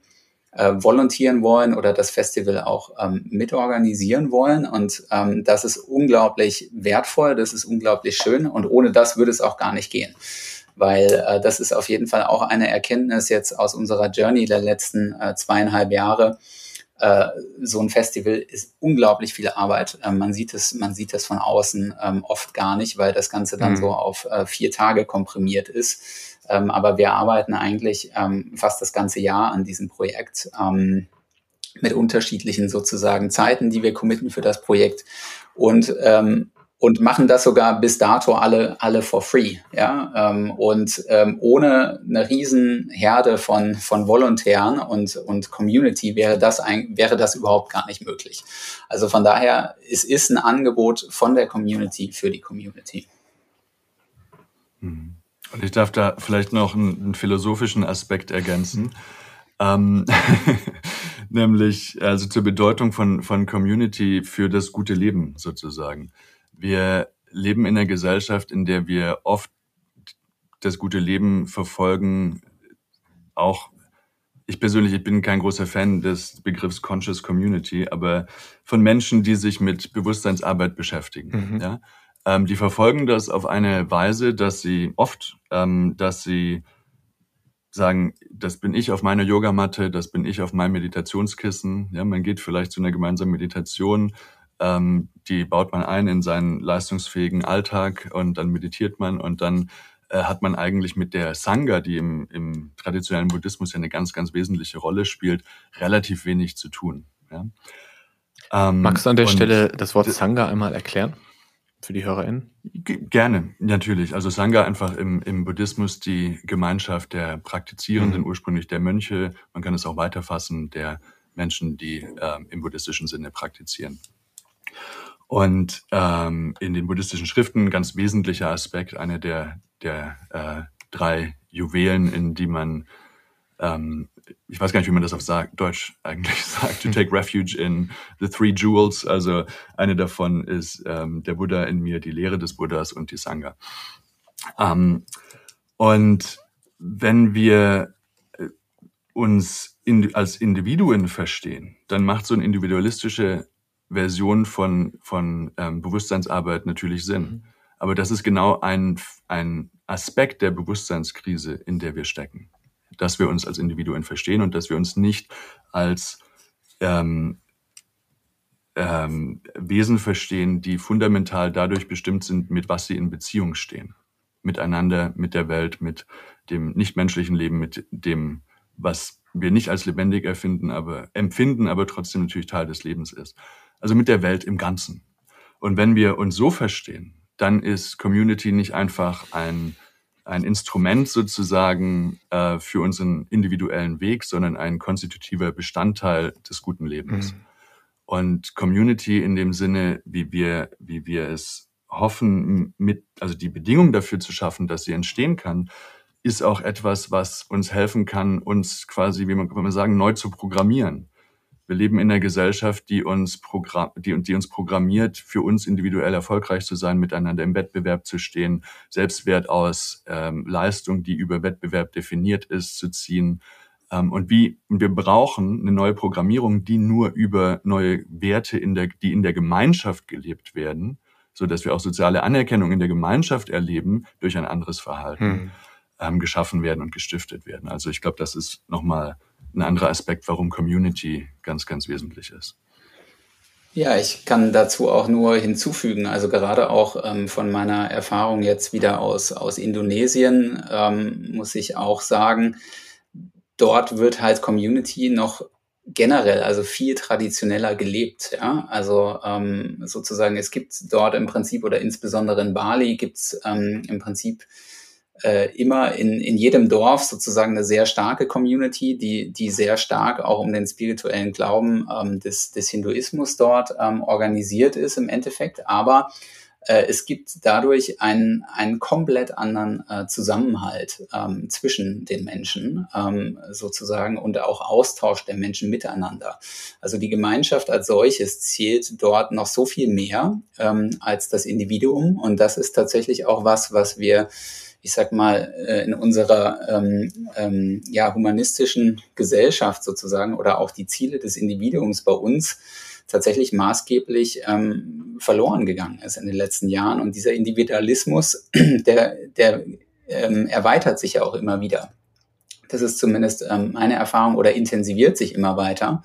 äh, volontieren wollen oder das Festival auch ähm, mitorganisieren wollen. Und ähm, das ist unglaublich wertvoll, das ist unglaublich schön und ohne das würde es auch gar nicht gehen. Weil äh, das ist auf jeden Fall auch eine Erkenntnis jetzt aus unserer Journey der letzten äh, zweieinhalb Jahre, äh, so ein Festival ist unglaublich viel Arbeit. Ähm, man sieht es, man sieht es von außen ähm, oft gar nicht, weil das Ganze dann mhm. so auf äh, vier Tage komprimiert ist. Ähm, aber wir arbeiten eigentlich ähm, fast das ganze Jahr an diesem Projekt ähm, mit unterschiedlichen sozusagen Zeiten, die wir committen für das Projekt. Und ähm, und machen das sogar bis dato alle alle for free, ja ähm, und ähm, ohne eine riesen Herde von von Volontären und und Community wäre das ein, wäre das überhaupt gar nicht möglich. Also von daher es ist ein Angebot von der Community für die Community. Mhm. Und ich darf da vielleicht noch einen, einen philosophischen Aspekt ergänzen. Ähm, nämlich also zur Bedeutung von, von Community für das gute Leben sozusagen. Wir leben in einer Gesellschaft, in der wir oft das gute Leben verfolgen, auch ich persönlich, ich bin kein großer Fan des Begriffs Conscious Community, aber von Menschen, die sich mit Bewusstseinsarbeit beschäftigen. Mhm. Ja? Ähm, die verfolgen das auf eine Weise, dass sie oft, ähm, dass sie sagen, das bin ich auf meiner Yogamatte, das bin ich auf meinem Meditationskissen. Ja, man geht vielleicht zu einer gemeinsamen Meditation, ähm, die baut man ein in seinen leistungsfähigen Alltag und dann meditiert man und dann äh, hat man eigentlich mit der Sangha, die im, im traditionellen Buddhismus ja eine ganz, ganz wesentliche Rolle spielt, relativ wenig zu tun. Ja? Ähm, Magst du an der Stelle das Wort Sangha einmal erklären? Für die HörerInnen? Gerne, natürlich. Also Sangha einfach im, im Buddhismus die Gemeinschaft der Praktizierenden, mhm. ursprünglich der Mönche. Man kann es auch weiterfassen, der Menschen, die äh, im buddhistischen Sinne praktizieren. Und ähm, in den buddhistischen Schriften ein ganz wesentlicher Aspekt, eine der, der äh, drei Juwelen, in die man ähm, ich weiß gar nicht, wie man das auf Deutsch eigentlich sagt, to take refuge in the three jewels. Also eine davon ist ähm, der Buddha in mir, die Lehre des Buddhas und die Sangha. Ähm, und wenn wir äh, uns in, als Individuen verstehen, dann macht so eine individualistische Version von, von ähm, Bewusstseinsarbeit natürlich Sinn. Mhm. Aber das ist genau ein, ein Aspekt der Bewusstseinskrise, in der wir stecken dass wir uns als Individuen verstehen und dass wir uns nicht als ähm, ähm, Wesen verstehen, die fundamental dadurch bestimmt sind, mit was sie in Beziehung stehen. Miteinander, mit der Welt, mit dem nichtmenschlichen Leben, mit dem, was wir nicht als lebendig erfinden, aber empfinden, aber trotzdem natürlich Teil des Lebens ist. Also mit der Welt im Ganzen. Und wenn wir uns so verstehen, dann ist Community nicht einfach ein ein Instrument sozusagen äh, für unseren individuellen Weg, sondern ein konstitutiver Bestandteil des guten Lebens. Mhm. Und Community in dem Sinne, wie wir, wie wir es hoffen, mit, also die Bedingung dafür zu schaffen, dass sie entstehen kann, ist auch etwas, was uns helfen kann, uns quasi, wie man, kann man sagen, neu zu programmieren. Wir leben in einer Gesellschaft, die uns, Programm, die, die uns programmiert, für uns individuell erfolgreich zu sein, miteinander im Wettbewerb zu stehen, Selbstwert aus ähm, Leistung, die über Wettbewerb definiert ist, zu ziehen. Ähm, und wie wir brauchen eine neue Programmierung, die nur über neue Werte, in der, die in der Gemeinschaft gelebt werden, so dass wir auch soziale Anerkennung in der Gemeinschaft erleben durch ein anderes Verhalten, hm. ähm, geschaffen werden und gestiftet werden. Also ich glaube, das ist nochmal ein anderer Aspekt, warum Community ganz, ganz wesentlich ist. Ja, ich kann dazu auch nur hinzufügen, also gerade auch ähm, von meiner Erfahrung jetzt wieder aus, aus Indonesien ähm, muss ich auch sagen, dort wird halt Community noch generell, also viel traditioneller gelebt. Ja? Also ähm, sozusagen, es gibt dort im Prinzip oder insbesondere in Bali gibt es ähm, im Prinzip äh, immer in, in jedem Dorf sozusagen eine sehr starke Community, die, die sehr stark auch um den spirituellen Glauben ähm, des, des Hinduismus dort ähm, organisiert ist im Endeffekt. Aber äh, es gibt dadurch einen, einen komplett anderen äh, Zusammenhalt ähm, zwischen den Menschen ähm, sozusagen und auch Austausch der Menschen miteinander. Also die Gemeinschaft als solches zählt dort noch so viel mehr ähm, als das Individuum. Und das ist tatsächlich auch was, was wir ich sag mal, äh, in unserer ähm, ähm, ja, humanistischen Gesellschaft sozusagen oder auch die Ziele des Individuums bei uns tatsächlich maßgeblich ähm, verloren gegangen ist in den letzten Jahren. Und dieser Individualismus, der, der ähm, erweitert sich ja auch immer wieder. Das ist zumindest ähm, meine Erfahrung oder intensiviert sich immer weiter.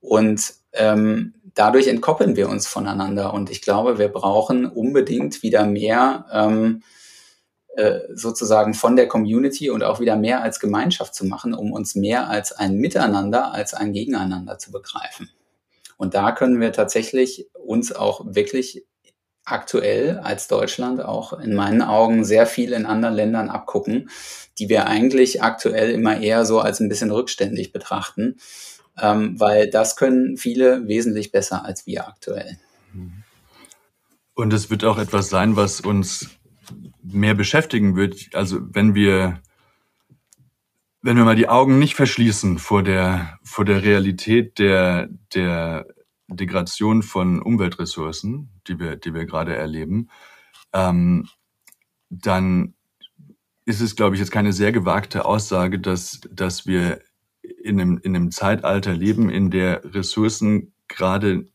Und ähm, dadurch entkoppeln wir uns voneinander. Und ich glaube, wir brauchen unbedingt wieder mehr ähm, äh, sozusagen von der Community und auch wieder mehr als Gemeinschaft zu machen, um uns mehr als ein Miteinander, als ein Gegeneinander zu begreifen. Und da können wir tatsächlich uns auch wirklich aktuell als Deutschland auch in meinen Augen sehr viel in anderen Ländern abgucken, die wir eigentlich aktuell immer eher so als ein bisschen rückständig betrachten, ähm, weil das können viele wesentlich besser als wir aktuell. Und es wird auch etwas sein, was uns mehr beschäftigen wird. Also wenn wir, wenn wir mal die Augen nicht verschließen vor der, vor der Realität der, der Degradation von Umweltressourcen, die wir, die wir gerade erleben, ähm, dann ist es, glaube ich, jetzt keine sehr gewagte Aussage, dass, dass wir in einem, in einem Zeitalter leben, in der Ressourcen gerade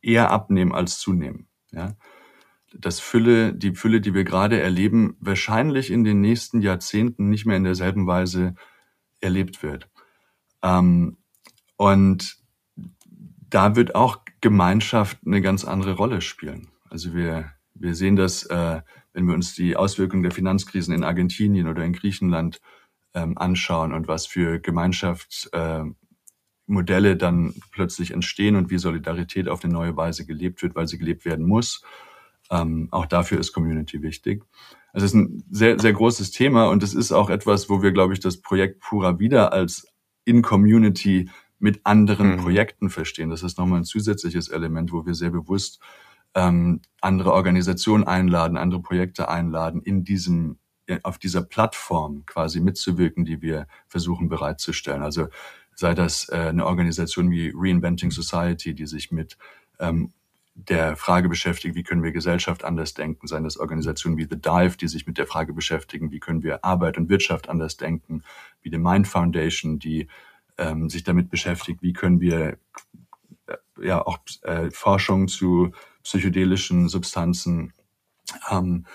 eher abnehmen als zunehmen. Ja? Dass Fülle, die Fülle, die wir gerade erleben, wahrscheinlich in den nächsten Jahrzehnten nicht mehr in derselben Weise erlebt wird. Ähm, und da wird auch Gemeinschaft eine ganz andere Rolle spielen. Also wir, wir sehen das, äh, wenn wir uns die Auswirkungen der Finanzkrisen in Argentinien oder in Griechenland ähm, anschauen und was für Gemeinschaftsmodelle äh, dann plötzlich entstehen und wie Solidarität auf eine neue Weise gelebt wird, weil sie gelebt werden muss. Ähm, auch dafür ist Community wichtig. Also es ist ein sehr, sehr großes Thema und es ist auch etwas, wo wir, glaube ich, das Projekt Pura wieder als in Community mit anderen mhm. Projekten verstehen. Das ist nochmal ein zusätzliches Element, wo wir sehr bewusst ähm, andere Organisationen einladen, andere Projekte einladen, in diesem auf dieser Plattform quasi mitzuwirken, die wir versuchen bereitzustellen. Also sei das äh, eine Organisation wie Reinventing Society, die sich mit ähm, der Frage beschäftigt, wie können wir Gesellschaft anders denken, seien das Organisationen wie The Dive, die sich mit der Frage beschäftigen, wie können wir Arbeit und Wirtschaft anders denken, wie die Mind Foundation, die ähm, sich damit beschäftigt, wie können wir äh, ja auch äh, Forschung zu psychedelischen Substanzen ähm,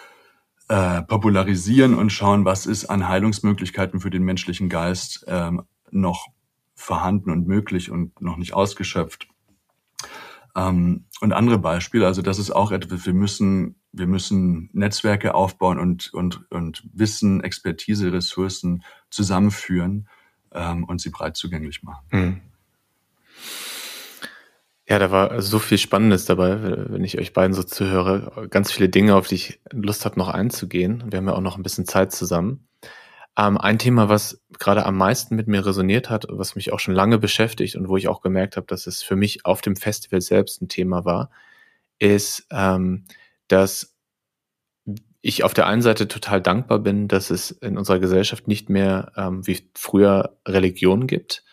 äh, popularisieren und schauen, was ist an Heilungsmöglichkeiten für den menschlichen Geist ähm, noch vorhanden und möglich und noch nicht ausgeschöpft. Ähm, und andere Beispiele, also das ist auch etwas, wir müssen, wir müssen Netzwerke aufbauen und, und, und Wissen, Expertise, Ressourcen zusammenführen ähm, und sie breit zugänglich machen. Mhm. Ja, da war so viel Spannendes dabei, wenn ich euch beiden so zuhöre. Ganz viele Dinge, auf die ich Lust habe, noch einzugehen. Wir haben ja auch noch ein bisschen Zeit zusammen. Ähm, ein Thema, was gerade am meisten mit mir resoniert hat, was mich auch schon lange beschäftigt und wo ich auch gemerkt habe, dass es für mich auf dem Festival selbst ein Thema war, ist, ähm, dass ich auf der einen Seite total dankbar bin, dass es in unserer Gesellschaft nicht mehr ähm, wie früher Religion gibt.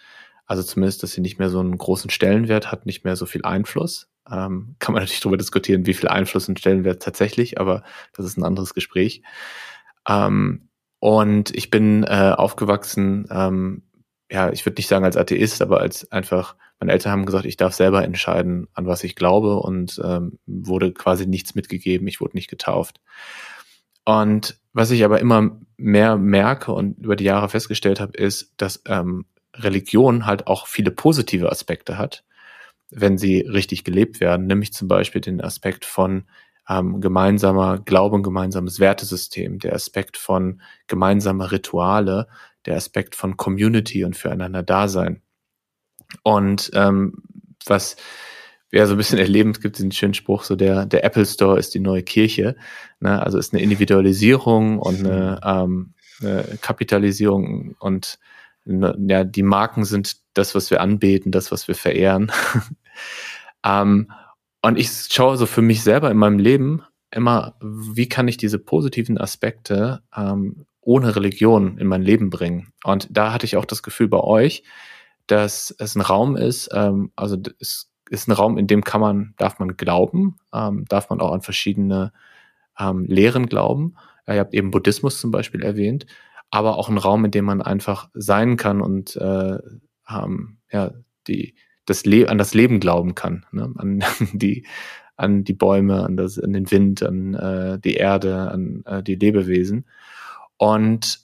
Also zumindest, dass sie nicht mehr so einen großen Stellenwert hat, nicht mehr so viel Einfluss. Ähm, kann man natürlich darüber diskutieren, wie viel Einfluss und Stellenwert tatsächlich, aber das ist ein anderes Gespräch. Ähm, und ich bin äh, aufgewachsen, ähm, ja, ich würde nicht sagen als Atheist, aber als einfach, meine Eltern haben gesagt, ich darf selber entscheiden, an was ich glaube und ähm, wurde quasi nichts mitgegeben, ich wurde nicht getauft. Und was ich aber immer mehr merke und über die Jahre festgestellt habe, ist, dass ähm, Religion halt auch viele positive Aspekte hat, wenn sie richtig gelebt werden, nämlich zum Beispiel den Aspekt von ähm, gemeinsamer Glaube gemeinsames Wertesystem, der Aspekt von gemeinsamer Rituale, der Aspekt von Community und füreinander Dasein. Und ähm, was wir so ein bisschen erleben, es gibt diesen schönen Spruch, so der, der Apple Store ist die neue Kirche. Ne? Also ist eine Individualisierung und eine, ähm, eine Kapitalisierung und ne, ja, die Marken sind das, was wir anbeten, das, was wir verehren. ähm, und ich schaue so für mich selber in meinem Leben immer, wie kann ich diese positiven Aspekte ähm, ohne Religion in mein Leben bringen. Und da hatte ich auch das Gefühl bei euch, dass es ein Raum ist, ähm, also es ist ein Raum, in dem kann man, darf man glauben, ähm, darf man auch an verschiedene ähm, Lehren glauben. Ihr habt eben Buddhismus zum Beispiel erwähnt, aber auch ein Raum, in dem man einfach sein kann und äh, ähm, ja, die, das Le an das Leben glauben kann, ne? an die an die Bäume, an, das, an den Wind, an äh, die Erde, an äh, die Lebewesen. Und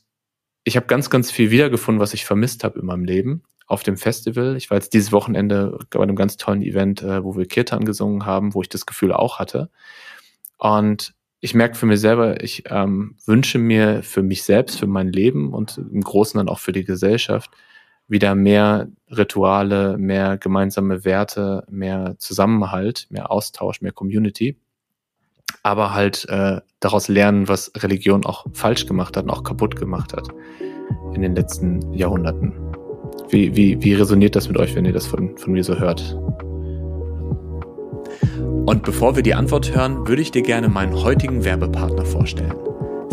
ich habe ganz, ganz viel wiedergefunden, was ich vermisst habe in meinem Leben auf dem Festival. Ich war jetzt dieses Wochenende bei einem ganz tollen Event, äh, wo wir Kirtan gesungen haben, wo ich das Gefühl auch hatte. Und ich merke für mich selber, ich ähm, wünsche mir für mich selbst, für mein Leben und im Großen dann auch für die Gesellschaft, wieder mehr Rituale, mehr gemeinsame Werte, mehr Zusammenhalt, mehr Austausch, mehr Community. Aber halt äh, daraus lernen, was Religion auch falsch gemacht hat und auch kaputt gemacht hat in den letzten Jahrhunderten. Wie, wie, wie resoniert das mit euch, wenn ihr das von, von mir so hört? Und bevor wir die Antwort hören, würde ich dir gerne meinen heutigen Werbepartner vorstellen.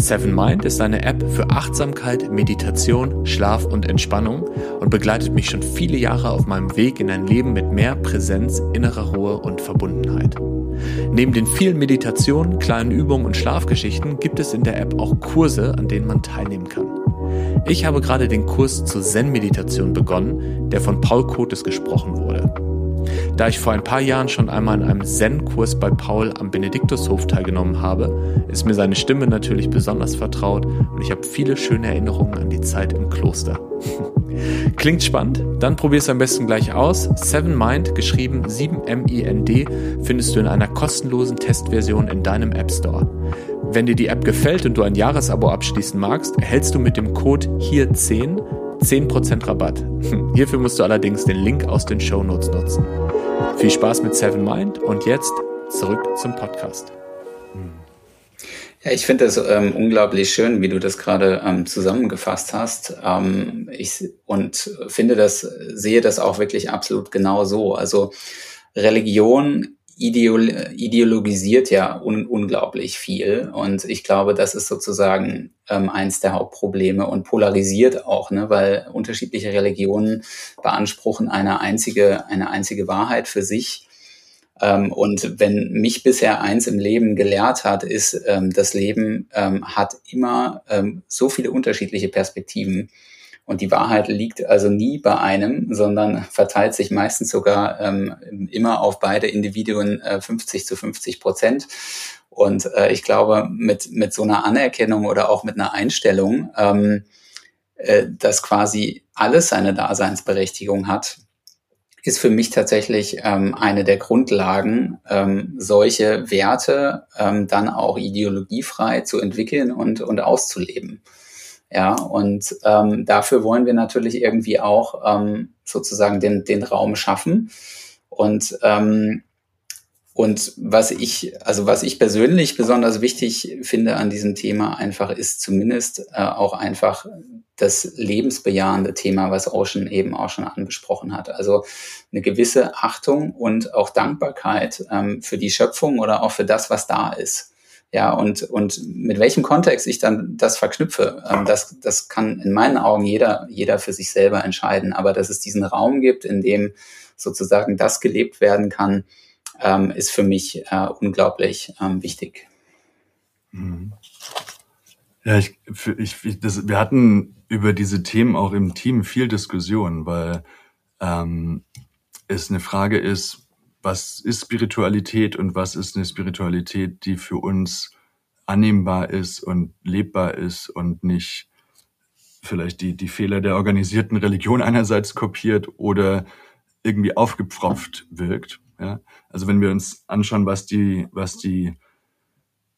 Seven Mind ist eine App für Achtsamkeit, Meditation, Schlaf und Entspannung und begleitet mich schon viele Jahre auf meinem Weg in ein Leben mit mehr Präsenz, innerer Ruhe und Verbundenheit. Neben den vielen Meditationen, kleinen Übungen und Schlafgeschichten gibt es in der App auch Kurse, an denen man teilnehmen kann. Ich habe gerade den Kurs zur Zen-Meditation begonnen, der von Paul Kotes gesprochen wurde. Da ich vor ein paar Jahren schon einmal in einem Zen-Kurs bei Paul am Benediktushof teilgenommen habe, ist mir seine Stimme natürlich besonders vertraut und ich habe viele schöne Erinnerungen an die Zeit im Kloster. Klingt spannend? Dann probier es am besten gleich aus. Seven Mind, geschrieben 7 M-I-N-D, findest du in einer kostenlosen Testversion in deinem App Store. Wenn dir die App gefällt und du ein Jahresabo abschließen magst, erhältst du mit dem Code HIER10 10% Rabatt. Hierfür musst du allerdings den Link aus den Show Notes nutzen. Viel Spaß mit Seven Mind und jetzt zurück zum Podcast. Ja, ich finde es ähm, unglaublich schön, wie du das gerade ähm, zusammengefasst hast. Ähm, ich und finde das, sehe das auch wirklich absolut genau so. Also Religion ideol ideologisiert ja un unglaublich viel und ich glaube, das ist sozusagen ähm, eins der Hauptprobleme und polarisiert auch, ne, weil unterschiedliche Religionen beanspruchen eine einzige eine einzige Wahrheit für sich ähm, und wenn mich bisher eins im Leben gelehrt hat, ist, ähm, das Leben ähm, hat immer ähm, so viele unterschiedliche Perspektiven. Und die Wahrheit liegt also nie bei einem, sondern verteilt sich meistens sogar ähm, immer auf beide Individuen äh, 50 zu 50 Prozent. Und äh, ich glaube, mit, mit so einer Anerkennung oder auch mit einer Einstellung, ähm, äh, dass quasi alles seine Daseinsberechtigung hat, ist für mich tatsächlich ähm, eine der Grundlagen, ähm, solche Werte ähm, dann auch ideologiefrei zu entwickeln und, und auszuleben. Ja, und ähm, dafür wollen wir natürlich irgendwie auch ähm, sozusagen den, den Raum schaffen. Und ähm, und was ich, also was ich persönlich besonders wichtig finde an diesem Thema einfach ist zumindest äh, auch einfach das lebensbejahende Thema, was Ocean eben auch schon angesprochen hat. Also eine gewisse Achtung und auch Dankbarkeit ähm, für die Schöpfung oder auch für das, was da ist. Ja, und, und mit welchem Kontext ich dann das verknüpfe, ähm, das, das kann in meinen Augen jeder, jeder für sich selber entscheiden. Aber dass es diesen Raum gibt, in dem sozusagen das gelebt werden kann, ähm, ist für mich äh, unglaublich ähm, wichtig. Mhm. Ja, ich, ich, das, wir hatten über diese Themen auch im Team viel Diskussion, weil ähm, es eine Frage ist, was ist Spiritualität und was ist eine Spiritualität, die für uns annehmbar ist und lebbar ist und nicht vielleicht die, die Fehler der organisierten Religion einerseits kopiert oder irgendwie aufgepfropft wirkt. Ja? Also wenn wir uns anschauen, was die, was die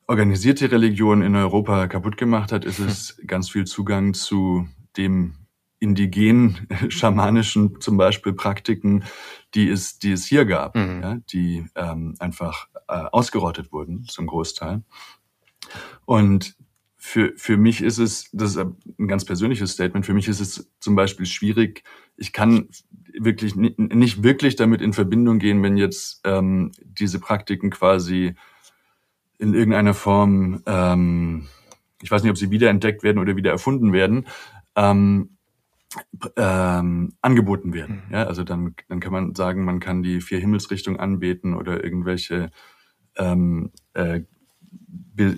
organisierte Religion in Europa kaputt gemacht hat, ist es ganz viel Zugang zu dem indigenen, schamanischen zum Beispiel Praktiken, die es, die es hier gab, mhm. ja, die ähm, einfach äh, ausgerottet wurden zum Großteil. Und für, für mich ist es, das ist ein ganz persönliches Statement, für mich ist es zum Beispiel schwierig, ich kann wirklich nicht wirklich damit in Verbindung gehen, wenn jetzt ähm, diese Praktiken quasi in irgendeiner Form, ähm, ich weiß nicht, ob sie wiederentdeckt werden oder wieder erfunden werden, ähm, ähm, angeboten werden. Mhm. Ja, also dann, dann kann man sagen, man kann die vier Himmelsrichtungen anbeten oder irgendwelche ähm, äh, be,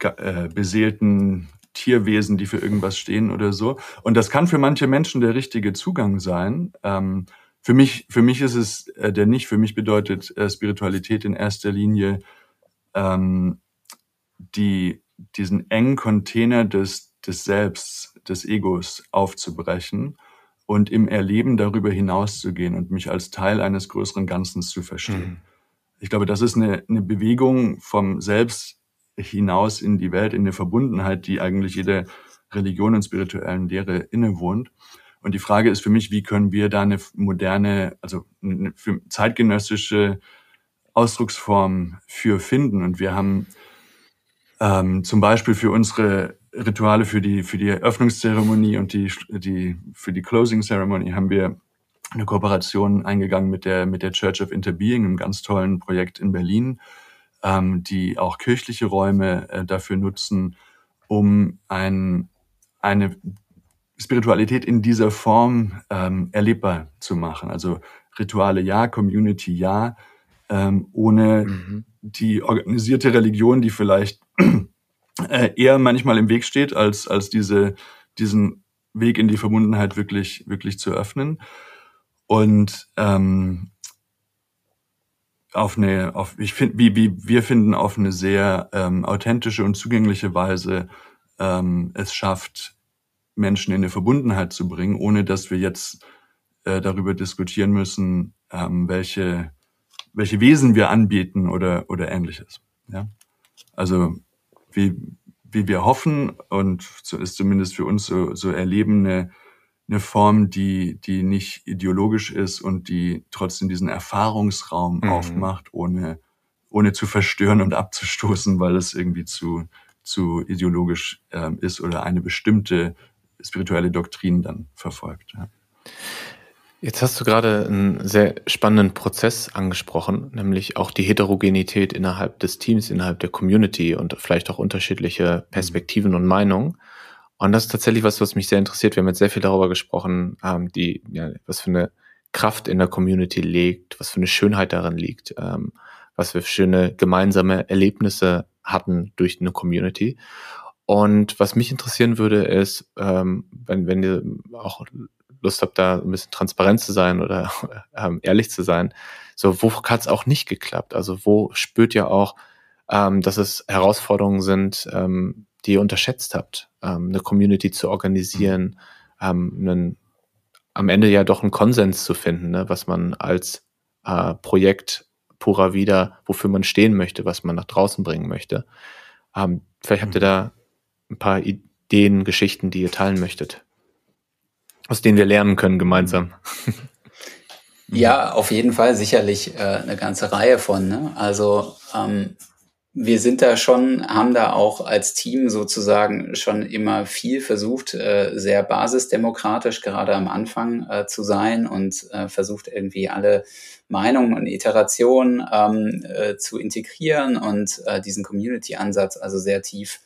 äh, beseelten Tierwesen, die für irgendwas stehen oder so. Und das kann für manche Menschen der richtige Zugang sein. Ähm, für mich, für mich ist es äh, der nicht. Für mich bedeutet äh, Spiritualität in erster Linie ähm, die, diesen engen Container des, des Selbst, des Egos aufzubrechen und im Erleben darüber hinauszugehen und mich als Teil eines größeren Ganzen zu verstehen. Mhm. Ich glaube, das ist eine, eine Bewegung vom Selbst hinaus in die Welt, in eine Verbundenheit, die eigentlich jede Religion und spirituellen Lehre innewohnt. Und die Frage ist für mich, wie können wir da eine moderne, also eine zeitgenössische Ausdrucksform für finden? Und wir haben ähm, zum Beispiel für unsere Rituale, für die, für die Eröffnungszeremonie und die, die, für die Closing Ceremony haben wir eine Kooperation eingegangen mit der, mit der Church of Interbeing, einem ganz tollen Projekt in Berlin, ähm, die auch kirchliche Räume äh, dafür nutzen, um ein, eine Spiritualität in dieser Form ähm, erlebbar zu machen. Also Rituale ja, Community ja, ähm, ohne mhm. die organisierte Religion, die vielleicht äh, eher manchmal im Weg steht, als, als diese, diesen Weg in die Verbundenheit wirklich, wirklich zu öffnen. Und ähm, auf eine, auf, ich finde, wie, wie wir finden, auf eine sehr ähm, authentische und zugängliche Weise ähm, es schafft, Menschen in eine Verbundenheit zu bringen, ohne dass wir jetzt äh, darüber diskutieren müssen, ähm, welche, welche Wesen wir anbieten oder, oder ähnliches. Ja? Also wie, wie wir hoffen und so ist zumindest für uns so, so erleben, eine, eine Form, die, die nicht ideologisch ist und die trotzdem diesen Erfahrungsraum mhm. aufmacht, ohne, ohne zu verstören und abzustoßen, weil es irgendwie zu, zu ideologisch äh, ist oder eine bestimmte spirituelle Doktrin dann verfolgt. Ja. Jetzt hast du gerade einen sehr spannenden Prozess angesprochen, nämlich auch die Heterogenität innerhalb des Teams, innerhalb der Community und vielleicht auch unterschiedliche Perspektiven und Meinungen. Und das ist tatsächlich was, was mich sehr interessiert. Wir haben jetzt sehr viel darüber gesprochen, ähm, die, ja, was für eine Kraft in der Community liegt, was für eine Schönheit darin liegt, ähm, was für schöne gemeinsame Erlebnisse hatten durch eine Community. Und was mich interessieren würde, ist, ähm, wenn, wenn ihr auch Lust habt, da ein bisschen transparent zu sein oder ähm, ehrlich zu sein, so wo hat es auch nicht geklappt? Also wo spürt ihr auch, ähm, dass es Herausforderungen sind, ähm, die ihr unterschätzt habt, ähm, eine Community zu organisieren, ähm, einen, am Ende ja doch einen Konsens zu finden, ne, was man als äh, Projekt purer wieder, wofür man stehen möchte, was man nach draußen bringen möchte. Ähm, vielleicht habt ihr da ein paar Ideen, Geschichten, die ihr teilen möchtet aus denen wir lernen können gemeinsam. Ja, auf jeden Fall sicherlich äh, eine ganze Reihe von. Ne? Also ähm, wir sind da schon, haben da auch als Team sozusagen schon immer viel versucht, äh, sehr basisdemokratisch gerade am Anfang äh, zu sein und äh, versucht irgendwie alle Meinungen und Iterationen ähm, äh, zu integrieren und äh, diesen Community-Ansatz also sehr tief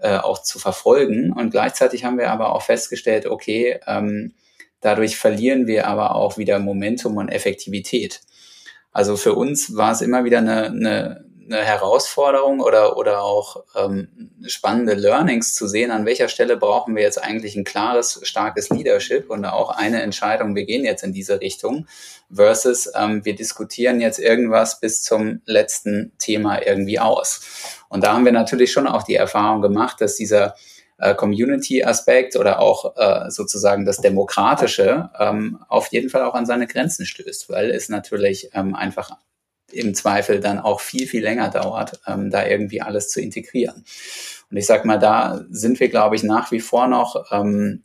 äh, auch zu verfolgen. Und gleichzeitig haben wir aber auch festgestellt, okay, ähm, dadurch verlieren wir aber auch wieder Momentum und Effektivität. Also für uns war es immer wieder eine, eine, eine Herausforderung oder, oder auch ähm, spannende Learnings zu sehen, an welcher Stelle brauchen wir jetzt eigentlich ein klares, starkes Leadership und auch eine Entscheidung, wir gehen jetzt in diese Richtung, versus ähm, wir diskutieren jetzt irgendwas bis zum letzten Thema irgendwie aus. Und da haben wir natürlich schon auch die Erfahrung gemacht, dass dieser äh, Community-Aspekt oder auch äh, sozusagen das Demokratische ähm, auf jeden Fall auch an seine Grenzen stößt, weil es natürlich ähm, einfach im Zweifel dann auch viel, viel länger dauert, ähm, da irgendwie alles zu integrieren. Und ich sag mal, da sind wir, glaube ich, nach wie vor noch ähm,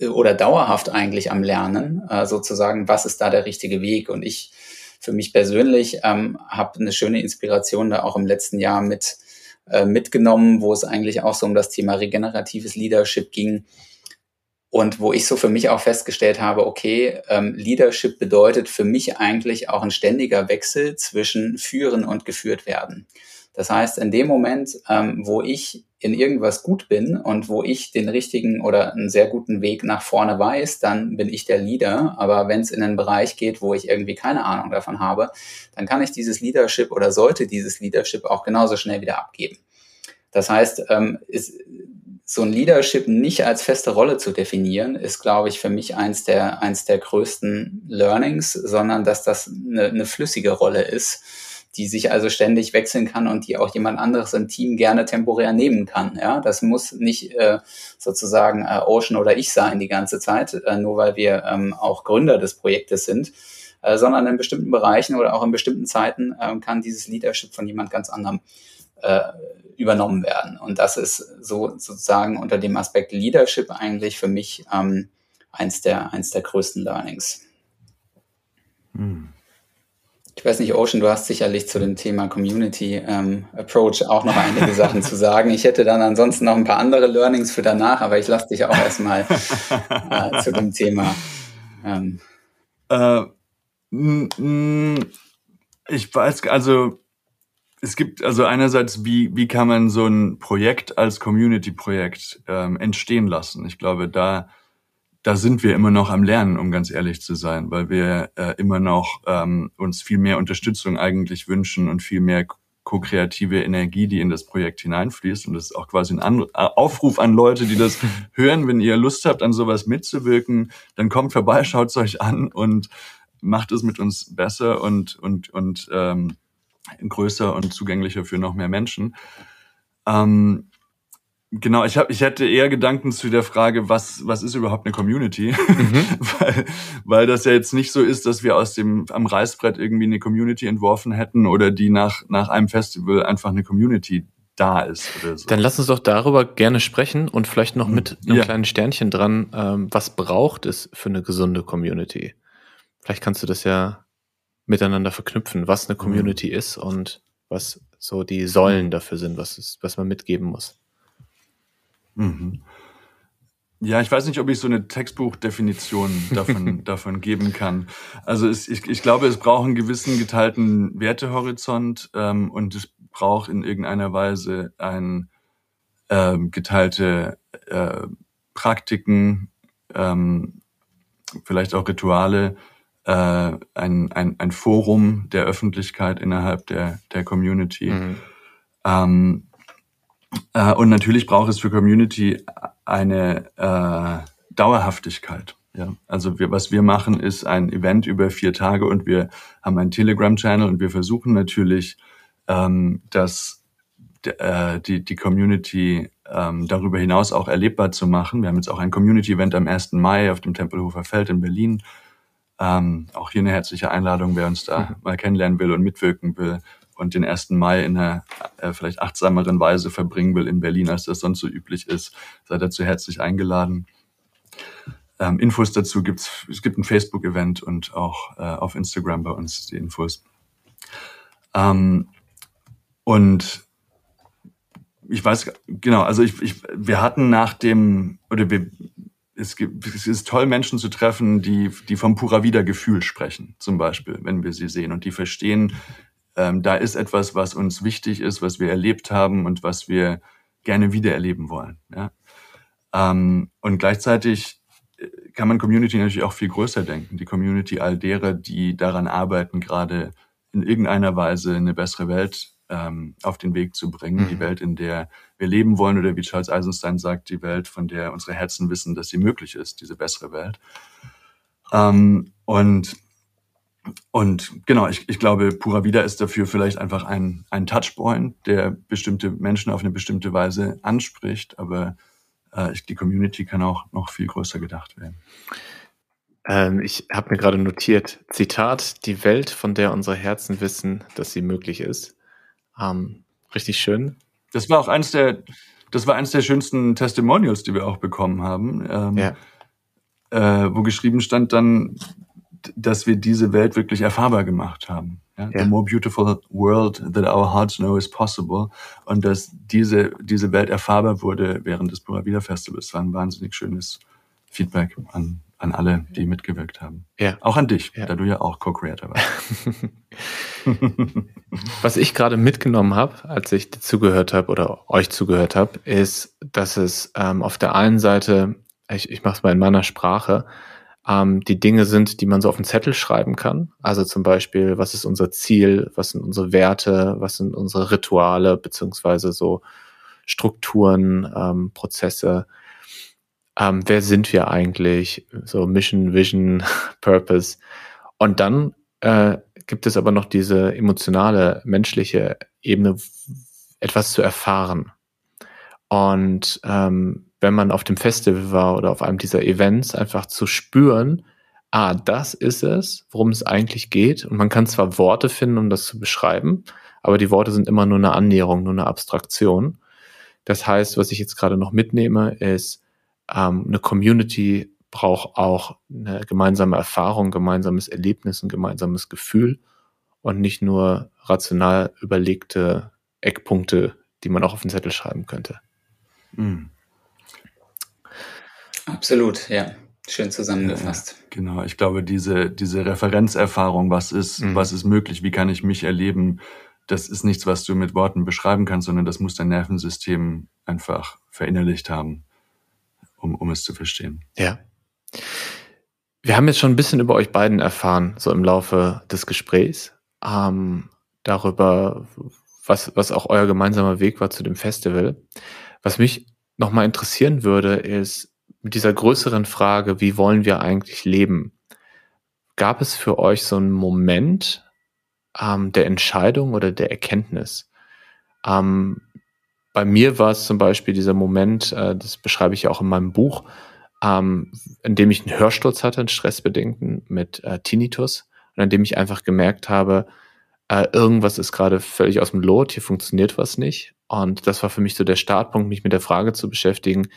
oder dauerhaft eigentlich am Lernen, äh, sozusagen, was ist da der richtige Weg? Und ich für mich persönlich ähm, habe eine schöne Inspiration da auch im letzten Jahr mit äh, mitgenommen, wo es eigentlich auch so um das Thema regeneratives Leadership ging. Und wo ich so für mich auch festgestellt habe, okay, ähm, Leadership bedeutet für mich eigentlich auch ein ständiger Wechsel zwischen führen und geführt werden. Das heißt, in dem Moment, ähm, wo ich in irgendwas gut bin und wo ich den richtigen oder einen sehr guten Weg nach vorne weiß, dann bin ich der Leader. Aber wenn es in einen Bereich geht, wo ich irgendwie keine Ahnung davon habe, dann kann ich dieses Leadership oder sollte dieses Leadership auch genauso schnell wieder abgeben. Das heißt, ähm, ist, so ein Leadership nicht als feste Rolle zu definieren, ist, glaube ich, für mich eins der, eins der größten Learnings, sondern dass das eine, eine flüssige Rolle ist die sich also ständig wechseln kann und die auch jemand anderes im Team gerne temporär nehmen kann. Ja, das muss nicht äh, sozusagen äh, Ocean oder ich sein die ganze Zeit, äh, nur weil wir ähm, auch Gründer des Projektes sind, äh, sondern in bestimmten Bereichen oder auch in bestimmten Zeiten äh, kann dieses Leadership von jemand ganz anderem äh, übernommen werden. Und das ist so sozusagen unter dem Aspekt Leadership eigentlich für mich ähm, eins der eins der größten Learnings. Hm. Ich weiß nicht, Ocean, du hast sicherlich zu dem Thema Community ähm, Approach auch noch einige Sachen zu sagen. Ich hätte dann ansonsten noch ein paar andere Learnings für danach, aber ich lasse dich auch erstmal äh, zu dem Thema. Ähm. Äh, ich weiß, also es gibt also einerseits, wie, wie kann man so ein Projekt als Community-Projekt ähm, entstehen lassen? Ich glaube, da da sind wir immer noch am Lernen, um ganz ehrlich zu sein, weil wir äh, immer noch ähm, uns viel mehr Unterstützung eigentlich wünschen und viel mehr ko-kreative Energie, die in das Projekt hineinfließt. Und das ist auch quasi ein An Aufruf an Leute, die das hören. Wenn ihr Lust habt, an sowas mitzuwirken, dann kommt vorbei, schaut es euch an und macht es mit uns besser und, und, und ähm, größer und zugänglicher für noch mehr Menschen. Ähm, Genau, ich habe, ich hätte eher Gedanken zu der Frage, was was ist überhaupt eine Community, mhm. weil, weil das ja jetzt nicht so ist, dass wir aus dem am Reißbrett irgendwie eine Community entworfen hätten oder die nach nach einem Festival einfach eine Community da ist oder so. Dann lass uns doch darüber gerne sprechen und vielleicht noch mit einem ja. kleinen Sternchen dran, ähm, was braucht es für eine gesunde Community? Vielleicht kannst du das ja miteinander verknüpfen, was eine Community mhm. ist und was so die Säulen dafür sind, was, ist, was man mitgeben muss. Mhm. Ja, ich weiß nicht, ob ich so eine Textbuchdefinition davon, davon geben kann. Also es, ich, ich glaube, es braucht einen gewissen geteilten Wertehorizont ähm, und es braucht in irgendeiner Weise ein ähm, geteilte äh, Praktiken, ähm, vielleicht auch Rituale, äh, ein, ein, ein Forum der Öffentlichkeit innerhalb der, der Community. Mhm. Ähm, äh, und natürlich braucht es für Community eine äh, Dauerhaftigkeit. Ja, also wir, was wir machen, ist ein Event über vier Tage und wir haben einen Telegram-Channel und wir versuchen natürlich, ähm, dass äh, die, die Community ähm, darüber hinaus auch erlebbar zu machen. Wir haben jetzt auch ein Community-Event am 1. Mai auf dem Tempelhofer Feld in Berlin. Ähm, auch hier eine herzliche Einladung, wer uns da mhm. mal kennenlernen will und mitwirken will und den 1. Mai in einer äh, vielleicht achtsameren Weise verbringen will in Berlin, als das sonst so üblich ist, seid dazu herzlich eingeladen. Ähm, Infos dazu gibt's, es gibt ein Facebook-Event und auch äh, auf Instagram bei uns die Infos. Ähm, und ich weiß, genau, also ich, ich, wir hatten nach dem, oder wir, es, gibt, es ist toll, Menschen zu treffen, die, die vom Pura Vida Gefühl sprechen, zum Beispiel, wenn wir sie sehen und die verstehen, ähm, da ist etwas, was uns wichtig ist, was wir erlebt haben und was wir gerne wiedererleben wollen. Ja? Ähm, und gleichzeitig äh, kann man Community natürlich auch viel größer denken. Die Community all derer, die daran arbeiten, gerade in irgendeiner Weise eine bessere Welt ähm, auf den Weg zu bringen. Mhm. Die Welt, in der wir leben wollen oder wie Charles Eisenstein sagt, die Welt, von der unsere Herzen wissen, dass sie möglich ist, diese bessere Welt. Ähm, und und genau, ich, ich glaube, Pura Vida ist dafür vielleicht einfach ein, ein Touchpoint, der bestimmte Menschen auf eine bestimmte Weise anspricht, aber äh, die Community kann auch noch viel größer gedacht werden. Ähm, ich habe mir gerade notiert, Zitat, die Welt, von der unsere Herzen wissen, dass sie möglich ist. Ähm, richtig schön. Das war auch eines der, das war eines der schönsten Testimonials, die wir auch bekommen haben. Ähm, ja. Äh, wo geschrieben stand dann, dass wir diese Welt wirklich erfahrbar gemacht haben. Ja? ja? The more beautiful world that our hearts know is possible. Und dass diese, diese Welt erfahrbar wurde während des Pura Vida Festivals. Das war ein wahnsinnig schönes Feedback an, an alle, die mitgewirkt haben. Ja. Auch an dich, ja. da du ja auch Co-Creator warst. Was ich gerade mitgenommen habe, als ich zugehört habe oder euch zugehört habe, ist, dass es ähm, auf der einen Seite, ich, ich mache es mal in meiner Sprache, ähm, die Dinge sind, die man so auf den Zettel schreiben kann. Also zum Beispiel, was ist unser Ziel, was sind unsere Werte, was sind unsere Rituale, beziehungsweise so Strukturen, ähm, Prozesse. Ähm, wer sind wir eigentlich? So Mission, Vision, Purpose. Und dann äh, gibt es aber noch diese emotionale, menschliche Ebene, etwas zu erfahren. Und ähm, wenn man auf dem Festival war oder auf einem dieser Events, einfach zu spüren, ah, das ist es, worum es eigentlich geht. Und man kann zwar Worte finden, um das zu beschreiben, aber die Worte sind immer nur eine Annäherung, nur eine Abstraktion. Das heißt, was ich jetzt gerade noch mitnehme, ist, ähm, eine Community braucht auch eine gemeinsame Erfahrung, gemeinsames Erlebnis, ein gemeinsames Gefühl und nicht nur rational überlegte Eckpunkte, die man auch auf den Zettel schreiben könnte. Mhm. Absolut, ja. Schön zusammengefasst. Ja, genau, ich glaube, diese, diese Referenzerfahrung, was ist, mhm. was ist möglich, wie kann ich mich erleben, das ist nichts, was du mit Worten beschreiben kannst, sondern das muss dein Nervensystem einfach verinnerlicht haben, um, um es zu verstehen. Ja. Wir haben jetzt schon ein bisschen über euch beiden erfahren, so im Laufe des Gesprächs, ähm, darüber, was, was auch euer gemeinsamer Weg war zu dem Festival. Was mich nochmal interessieren würde, ist, mit dieser größeren Frage, wie wollen wir eigentlich leben? Gab es für euch so einen Moment ähm, der Entscheidung oder der Erkenntnis? Ähm, bei mir war es zum Beispiel dieser Moment, äh, das beschreibe ich ja auch in meinem Buch, ähm, in dem ich einen Hörsturz hatte, einen stressbedingten mit äh, Tinnitus und an dem ich einfach gemerkt habe, äh, irgendwas ist gerade völlig aus dem Lot, hier funktioniert was nicht. Und das war für mich so der Startpunkt, mich mit der Frage zu beschäftigen,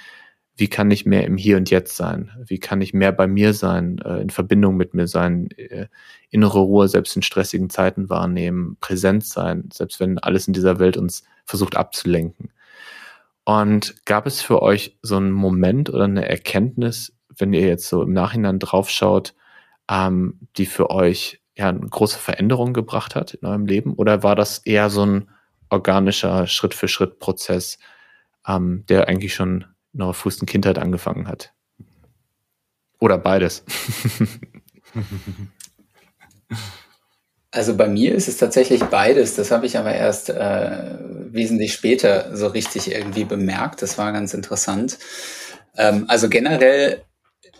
wie kann ich mehr im Hier und Jetzt sein? Wie kann ich mehr bei mir sein, äh, in Verbindung mit mir sein, äh, innere Ruhe selbst in stressigen Zeiten wahrnehmen, präsent sein, selbst wenn alles in dieser Welt uns versucht abzulenken. Und gab es für euch so einen Moment oder eine Erkenntnis, wenn ihr jetzt so im Nachhinein draufschaut, ähm, die für euch ja eine große Veränderung gebracht hat in eurem Leben? Oder war das eher so ein organischer Schritt-für-Schritt-Prozess, ähm, der eigentlich schon in eurer frühesten Kindheit angefangen hat? Oder beides? Also bei mir ist es tatsächlich beides. Das habe ich aber erst äh, wesentlich später so richtig irgendwie bemerkt. Das war ganz interessant. Ähm, also generell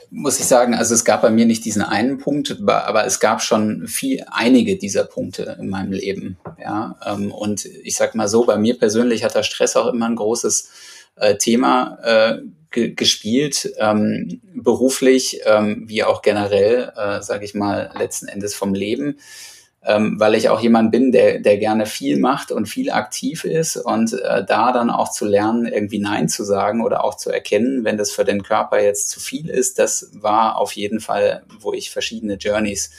muss ich sagen, also es gab bei mir nicht diesen einen Punkt, aber es gab schon viel, einige dieser Punkte in meinem Leben. Ja, ähm, und ich sag mal so, bei mir persönlich hat der Stress auch immer ein großes äh, Thema äh, gespielt, ähm, beruflich ähm, wie auch generell, äh, sage ich mal, letzten Endes vom Leben. Ähm, weil ich auch jemand bin, der, der gerne viel macht und viel aktiv ist und äh, da dann auch zu lernen, irgendwie Nein zu sagen oder auch zu erkennen, wenn das für den Körper jetzt zu viel ist, das war auf jeden Fall, wo ich verschiedene Journeys,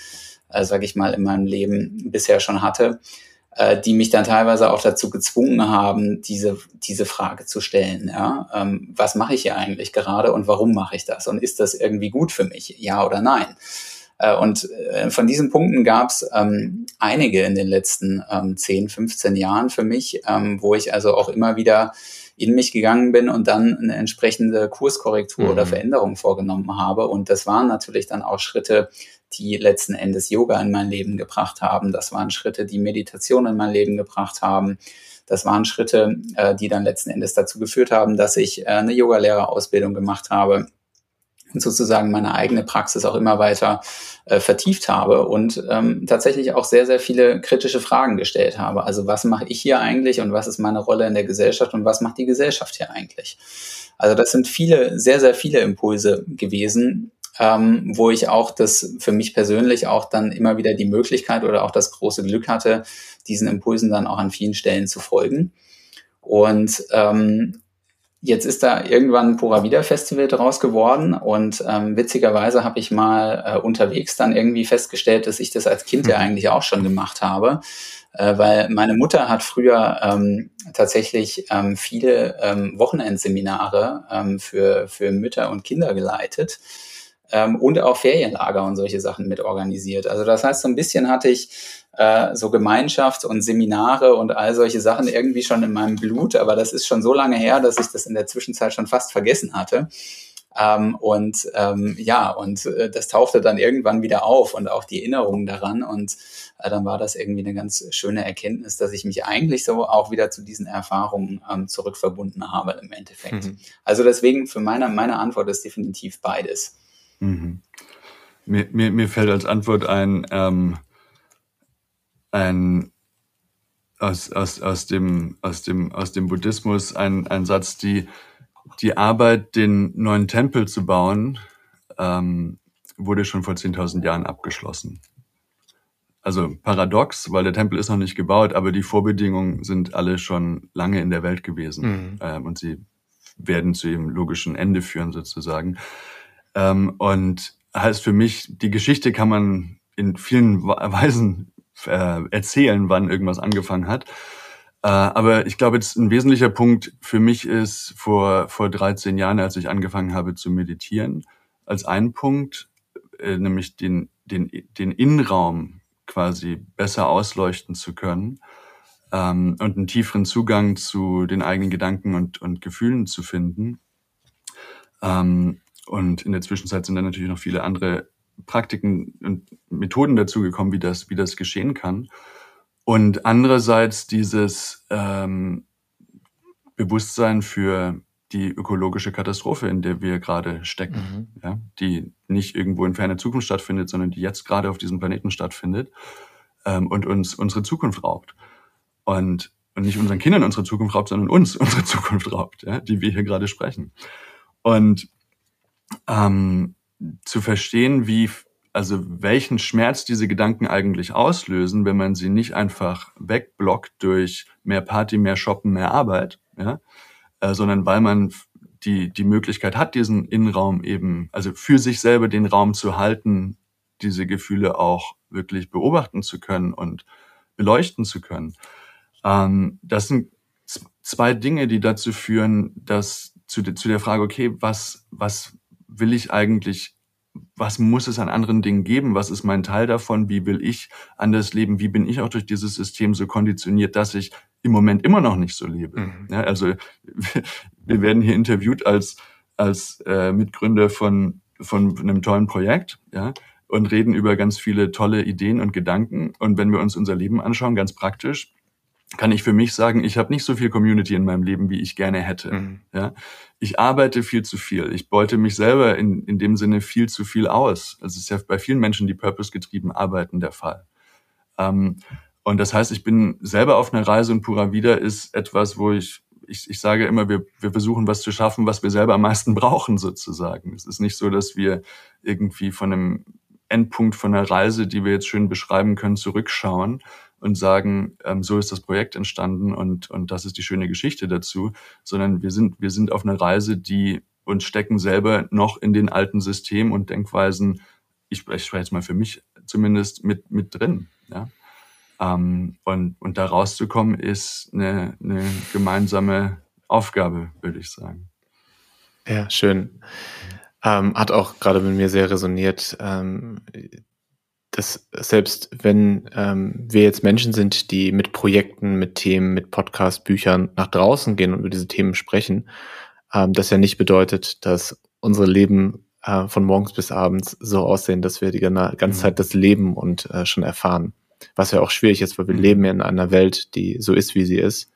äh, sage ich mal, in meinem Leben bisher schon hatte, äh, die mich dann teilweise auch dazu gezwungen haben, diese, diese Frage zu stellen. Ja? Ähm, was mache ich hier eigentlich gerade und warum mache ich das? Und ist das irgendwie gut für mich? Ja oder nein? Äh, und äh, von diesen Punkten gab es ähm, einige in den letzten ähm, 10, 15 Jahren für mich, ähm, wo ich also auch immer wieder in mich gegangen bin und dann eine entsprechende Kurskorrektur mhm. oder Veränderung vorgenommen habe. Und das waren natürlich dann auch Schritte, die letzten Endes Yoga in mein Leben gebracht haben. Das waren Schritte, die Meditation in mein Leben gebracht haben. Das waren Schritte, äh, die dann letzten Endes dazu geführt haben, dass ich äh, eine Yogalehrerausbildung gemacht habe sozusagen meine eigene Praxis auch immer weiter äh, vertieft habe und ähm, tatsächlich auch sehr, sehr viele kritische Fragen gestellt habe. Also was mache ich hier eigentlich und was ist meine Rolle in der Gesellschaft und was macht die Gesellschaft hier eigentlich? Also das sind viele, sehr, sehr viele Impulse gewesen, ähm, wo ich auch das für mich persönlich auch dann immer wieder die Möglichkeit oder auch das große Glück hatte, diesen Impulsen dann auch an vielen Stellen zu folgen. Und ähm, Jetzt ist da irgendwann ein Pura Vida Festival draus geworden und ähm, witzigerweise habe ich mal äh, unterwegs dann irgendwie festgestellt, dass ich das als Kind ja mhm. eigentlich auch schon gemacht habe, äh, weil meine Mutter hat früher ähm, tatsächlich ähm, viele ähm, Wochenendseminare ähm, für, für Mütter und Kinder geleitet ähm, und auch Ferienlager und solche Sachen mit organisiert. Also das heißt, so ein bisschen hatte ich äh, so Gemeinschaft und Seminare und all solche Sachen irgendwie schon in meinem Blut, aber das ist schon so lange her, dass ich das in der Zwischenzeit schon fast vergessen hatte. Ähm, und ähm, ja, und äh, das tauchte dann irgendwann wieder auf und auch die Erinnerungen daran. Und äh, dann war das irgendwie eine ganz schöne Erkenntnis, dass ich mich eigentlich so auch wieder zu diesen Erfahrungen ähm, zurückverbunden habe im Endeffekt. Mhm. Also deswegen für meine, meine Antwort ist definitiv beides. Mhm. Mir, mir, mir fällt als Antwort ein, ähm, ein aus, aus, aus, dem, aus, dem, aus dem Buddhismus ein, ein Satz, die, die Arbeit, den neuen Tempel zu bauen, ähm, wurde schon vor 10.000 Jahren abgeschlossen. Also paradox, weil der Tempel ist noch nicht gebaut, aber die Vorbedingungen sind alle schon lange in der Welt gewesen mhm. ähm, und sie werden zu ihrem logischen Ende führen sozusagen. Ähm, und heißt für mich, die Geschichte kann man in vielen Weisen äh, erzählen, wann irgendwas angefangen hat. Äh, aber ich glaube, jetzt ein wesentlicher Punkt für mich ist vor, vor 13 Jahren, als ich angefangen habe zu meditieren, als ein Punkt, äh, nämlich den, den, den Innenraum quasi besser ausleuchten zu können ähm, und einen tieferen Zugang zu den eigenen Gedanken und, und Gefühlen zu finden. Ähm, und in der Zwischenzeit sind dann natürlich noch viele andere Praktiken und Methoden dazugekommen, wie das, wie das geschehen kann. Und andererseits dieses ähm, Bewusstsein für die ökologische Katastrophe, in der wir gerade stecken, mhm. ja, die nicht irgendwo in ferner Zukunft stattfindet, sondern die jetzt gerade auf diesem Planeten stattfindet ähm, und uns unsere Zukunft raubt. Und, und nicht unseren Kindern unsere Zukunft raubt, sondern uns unsere Zukunft raubt, ja, die wir hier gerade sprechen. Und ähm, zu verstehen, wie also welchen Schmerz diese Gedanken eigentlich auslösen, wenn man sie nicht einfach wegblockt durch mehr Party, mehr Shoppen, mehr Arbeit, ja, äh, sondern weil man die, die Möglichkeit hat, diesen Innenraum eben, also für sich selber den Raum zu halten, diese Gefühle auch wirklich beobachten zu können und beleuchten zu können. Ähm, das sind zwei Dinge, die dazu führen, dass zu, zu der Frage, okay, was, was will ich eigentlich was muss es an anderen Dingen geben? Was ist mein Teil davon? Wie will ich anders leben? Wie bin ich auch durch dieses System so konditioniert, dass ich im Moment immer noch nicht so lebe? Mhm. Ja, also wir werden hier interviewt als als äh, Mitgründer von von einem tollen Projekt, ja, und reden über ganz viele tolle Ideen und Gedanken. Und wenn wir uns unser Leben anschauen, ganz praktisch, kann ich für mich sagen, ich habe nicht so viel Community in meinem Leben, wie ich gerne hätte. Mhm. Ja, ich arbeite viel zu viel. Ich beute mich selber in, in dem Sinne viel zu viel aus. Also es ist ja bei vielen Menschen, die purpose-getrieben arbeiten, der Fall. Ähm, und das heißt, ich bin selber auf einer Reise und Pura Vida ist etwas, wo ich, ich, ich sage immer, wir, wir versuchen was zu schaffen, was wir selber am meisten brauchen sozusagen. Es ist nicht so, dass wir irgendwie von einem Endpunkt von einer Reise, die wir jetzt schön beschreiben können, zurückschauen, und sagen, ähm, so ist das Projekt entstanden und, und das ist die schöne Geschichte dazu, sondern wir sind, wir sind auf einer Reise, die uns stecken selber noch in den alten Systemen und Denkweisen, ich spreche jetzt mal für mich zumindest mit, mit drin. Ja? Ähm, und, und da rauszukommen ist eine, eine gemeinsame Aufgabe, würde ich sagen. Ja, schön. Ähm, hat auch gerade mit mir sehr resoniert. Ähm, dass selbst wenn ähm, wir jetzt Menschen sind, die mit Projekten, mit Themen, mit Podcast, Büchern nach draußen gehen und über diese Themen sprechen, ähm, das ja nicht bedeutet, dass unsere Leben äh, von morgens bis abends so aussehen, dass wir die ganze mhm. Zeit das Leben und äh, schon erfahren. Was ja auch schwierig ist, weil wir mhm. leben in einer Welt, die so ist, wie sie ist.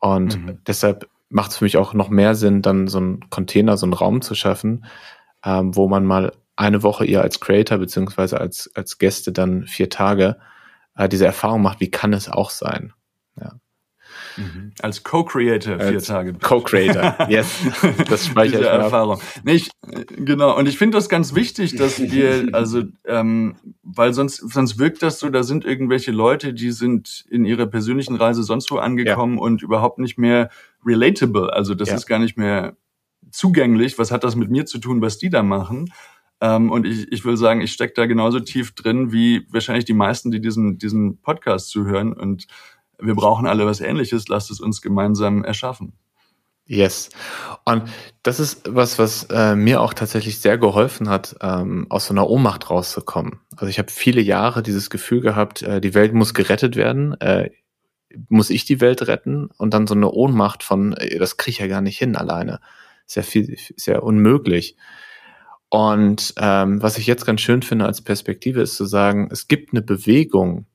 Und mhm. deshalb macht es für mich auch noch mehr Sinn, dann so einen Container, so einen Raum zu schaffen, ähm, wo man mal eine Woche ihr als Creator beziehungsweise als, als Gäste dann vier Tage äh, diese Erfahrung macht, wie kann es auch sein? Ja. Mhm. Als Co-Creator vier Tage. Co-Creator, yes. Das speichere ich Erfahrung. Nee, ich, genau, und ich finde das ganz wichtig, dass wir, also, ähm, weil sonst, sonst wirkt das so, da sind irgendwelche Leute, die sind in ihrer persönlichen Reise sonst wo angekommen ja. und überhaupt nicht mehr relatable. Also das ja. ist gar nicht mehr zugänglich. Was hat das mit mir zu tun, was die da machen? Ähm, und ich, ich will sagen, ich stecke da genauso tief drin wie wahrscheinlich die meisten, die diesen, diesen Podcast zuhören. Und wir brauchen alle was Ähnliches. Lasst es uns gemeinsam erschaffen. Yes. Und das ist was, was äh, mir auch tatsächlich sehr geholfen hat, ähm, aus so einer Ohnmacht rauszukommen. Also ich habe viele Jahre dieses Gefühl gehabt, äh, die Welt muss gerettet werden. Äh, muss ich die Welt retten? Und dann so eine Ohnmacht von, äh, das kriege ich ja gar nicht hin alleine. Ist ja viel, ist ja unmöglich. Und ähm, was ich jetzt ganz schön finde als Perspektive ist zu sagen, es gibt eine Bewegung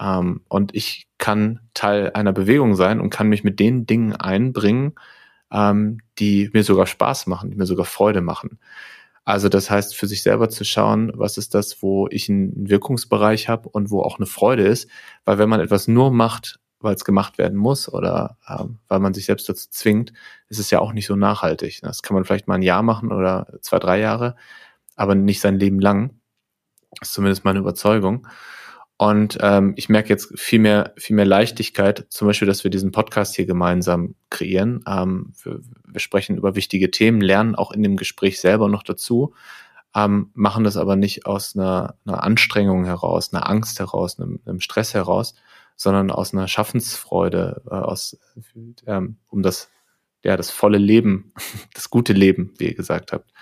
ähm, und ich kann Teil einer Bewegung sein und kann mich mit den Dingen einbringen, ähm, die mir sogar Spaß machen, die mir sogar Freude machen. Also das heißt, für sich selber zu schauen, was ist das, wo ich einen Wirkungsbereich habe und wo auch eine Freude ist. Weil wenn man etwas nur macht, weil es gemacht werden muss oder äh, weil man sich selbst dazu zwingt, ist es ja auch nicht so nachhaltig. Das kann man vielleicht mal ein Jahr machen oder zwei, drei Jahre, aber nicht sein Leben lang. Das ist zumindest meine Überzeugung. Und ähm, ich merke jetzt viel mehr, viel mehr Leichtigkeit, zum Beispiel, dass wir diesen Podcast hier gemeinsam kreieren. Ähm, wir, wir sprechen über wichtige Themen, lernen auch in dem Gespräch selber noch dazu, ähm, machen das aber nicht aus einer, einer Anstrengung heraus, einer Angst heraus, einem, einem Stress heraus, sondern aus einer Schaffensfreude, äh, aus, ähm, um das, ja, das volle Leben, das gute Leben, wie ihr gesagt habt,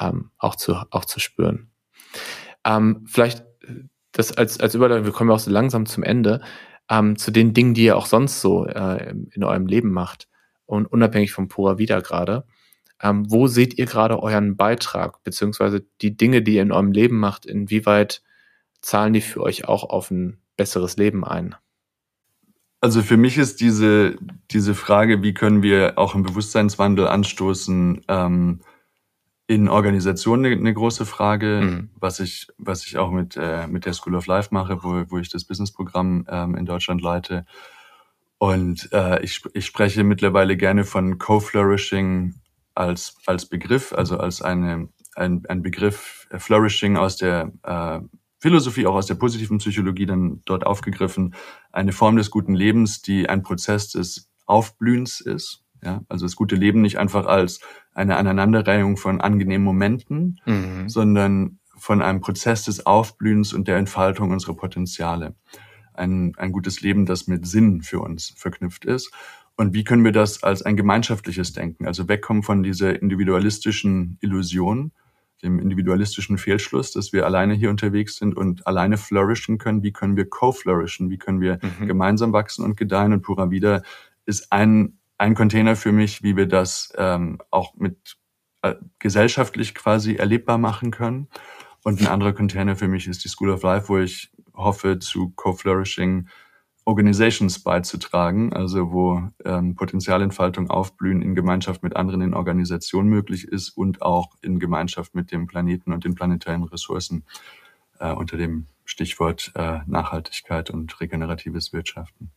ähm, auch zu, auch zu spüren. Ähm, vielleicht das als, als Überleitung, wir kommen ja auch so langsam zum Ende, ähm, zu den Dingen, die ihr auch sonst so äh, in eurem Leben macht und unabhängig vom Pura Vida gerade. Ähm, wo seht ihr gerade euren Beitrag, beziehungsweise die Dinge, die ihr in eurem Leben macht, inwieweit zahlen die für euch auch auf ein besseres Leben ein? Also für mich ist diese, diese Frage, wie können wir auch einen Bewusstseinswandel anstoßen, ähm, in Organisationen eine, eine große Frage, mhm. was ich, was ich auch mit, äh, mit der School of Life mache, wo, wo ich das Businessprogramm ähm, in Deutschland leite. Und äh, ich, ich spreche mittlerweile gerne von Co-Flourishing als, als Begriff, also als eine, ein, ein Begriff äh, Flourishing aus der äh, Philosophie, auch aus der positiven Psychologie dann dort aufgegriffen, eine Form des guten Lebens, die ein Prozess des Aufblühens ist. Ja, also das gute Leben nicht einfach als eine Aneinanderreihung von angenehmen Momenten, mhm. sondern von einem Prozess des Aufblühens und der Entfaltung unserer Potenziale. Ein, ein gutes Leben, das mit Sinn für uns verknüpft ist. Und wie können wir das als ein gemeinschaftliches Denken, also wegkommen von dieser individualistischen Illusion, dem individualistischen Fehlschluss, dass wir alleine hier unterwegs sind und alleine flourishen können. Wie können wir co-flourishen? Wie können wir mhm. gemeinsam wachsen und gedeihen? Und Pura Vida ist ein, ein Container für mich, wie wir das ähm, auch mit äh, gesellschaftlich quasi erlebbar machen können. Und ein anderer Container für mich ist die School of Life, wo ich hoffe, zu co-flourishing Organizations beizutragen, also wo ähm, Potenzialentfaltung aufblühen in Gemeinschaft mit anderen in Organisationen möglich ist und auch in Gemeinschaft mit dem Planeten und den planetaren Ressourcen äh, unter dem Stichwort äh, Nachhaltigkeit und regeneratives Wirtschaften.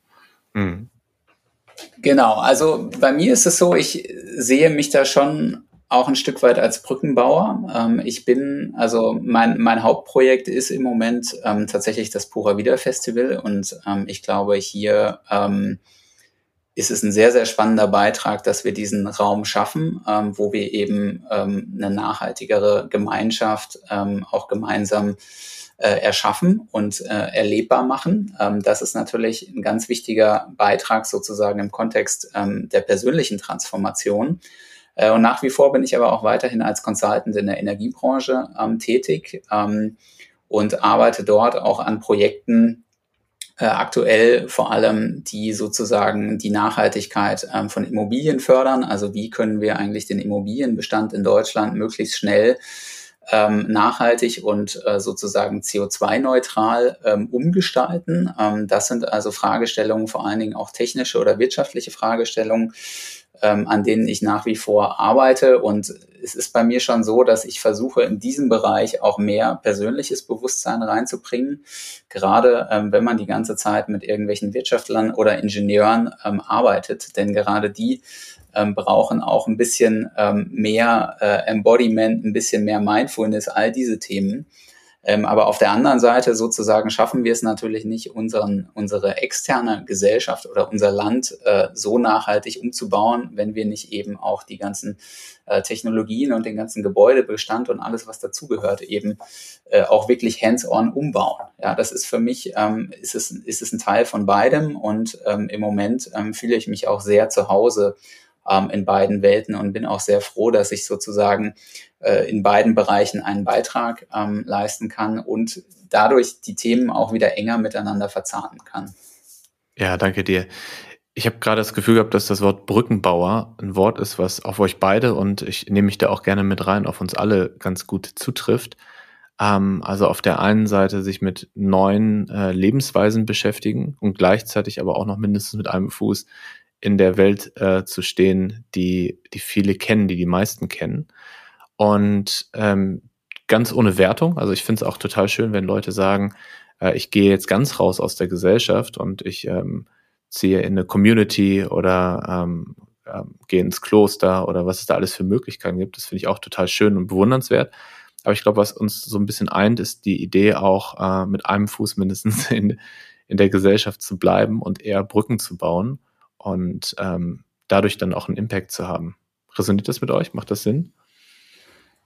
Mhm. Genau, also bei mir ist es so, ich sehe mich da schon auch ein Stück weit als Brückenbauer. Ähm, ich bin, also mein, mein Hauptprojekt ist im Moment ähm, tatsächlich das Pura Vida Festival und ähm, ich glaube, hier ähm, ist es ein sehr, sehr spannender Beitrag, dass wir diesen Raum schaffen, ähm, wo wir eben ähm, eine nachhaltigere Gemeinschaft auch gemeinsam äh, erschaffen und äh, erlebbar machen. Ähm, das ist natürlich ein ganz wichtiger Beitrag sozusagen im Kontext ähm, der persönlichen Transformation. Äh, und nach wie vor bin ich aber auch weiterhin als Consultant in der Energiebranche ähm, tätig ähm, und arbeite dort auch an Projekten, äh, aktuell vor allem, die sozusagen die Nachhaltigkeit ähm, von Immobilien fördern. Also wie können wir eigentlich den Immobilienbestand in Deutschland möglichst schnell ähm, nachhaltig und äh, sozusagen CO2-neutral ähm, umgestalten. Ähm, das sind also Fragestellungen, vor allen Dingen auch technische oder wirtschaftliche Fragestellungen, ähm, an denen ich nach wie vor arbeite. Und es ist bei mir schon so, dass ich versuche, in diesem Bereich auch mehr persönliches Bewusstsein reinzubringen. Gerade ähm, wenn man die ganze Zeit mit irgendwelchen Wirtschaftlern oder Ingenieuren ähm, arbeitet. Denn gerade die ähm, brauchen auch ein bisschen ähm, mehr äh, Embodiment, ein bisschen mehr Mindfulness, all diese Themen. Ähm, aber auf der anderen Seite sozusagen schaffen wir es natürlich nicht, unseren, unsere externe Gesellschaft oder unser Land äh, so nachhaltig umzubauen, wenn wir nicht eben auch die ganzen äh, Technologien und den ganzen Gebäudebestand und alles, was dazugehört, eben äh, auch wirklich hands-on umbauen. Ja, das ist für mich, ähm, ist, es, ist es ein Teil von beidem und ähm, im Moment ähm, fühle ich mich auch sehr zu Hause ähm, in beiden Welten und bin auch sehr froh, dass ich sozusagen äh, in beiden Bereichen einen Beitrag ähm, leisten kann und dadurch die Themen auch wieder enger miteinander verzahnen kann. Ja, danke dir. Ich habe gerade das Gefühl gehabt, dass das Wort Brückenbauer ein Wort ist, was auf euch beide und ich nehme mich da auch gerne mit rein, auf uns alle ganz gut zutrifft. Ähm, also auf der einen Seite sich mit neuen äh, Lebensweisen beschäftigen und gleichzeitig aber auch noch mindestens mit einem Fuß in der Welt äh, zu stehen, die, die viele kennen, die die meisten kennen. Und ähm, ganz ohne Wertung, also ich finde es auch total schön, wenn Leute sagen, äh, ich gehe jetzt ganz raus aus der Gesellschaft und ich ähm, ziehe in eine Community oder ähm, äh, gehe ins Kloster oder was es da alles für Möglichkeiten gibt. Das finde ich auch total schön und bewundernswert. Aber ich glaube, was uns so ein bisschen eint, ist die Idee auch äh, mit einem Fuß mindestens in, in der Gesellschaft zu bleiben und eher Brücken zu bauen und ähm, dadurch dann auch einen Impact zu haben. Resoniert das mit euch? Macht das Sinn?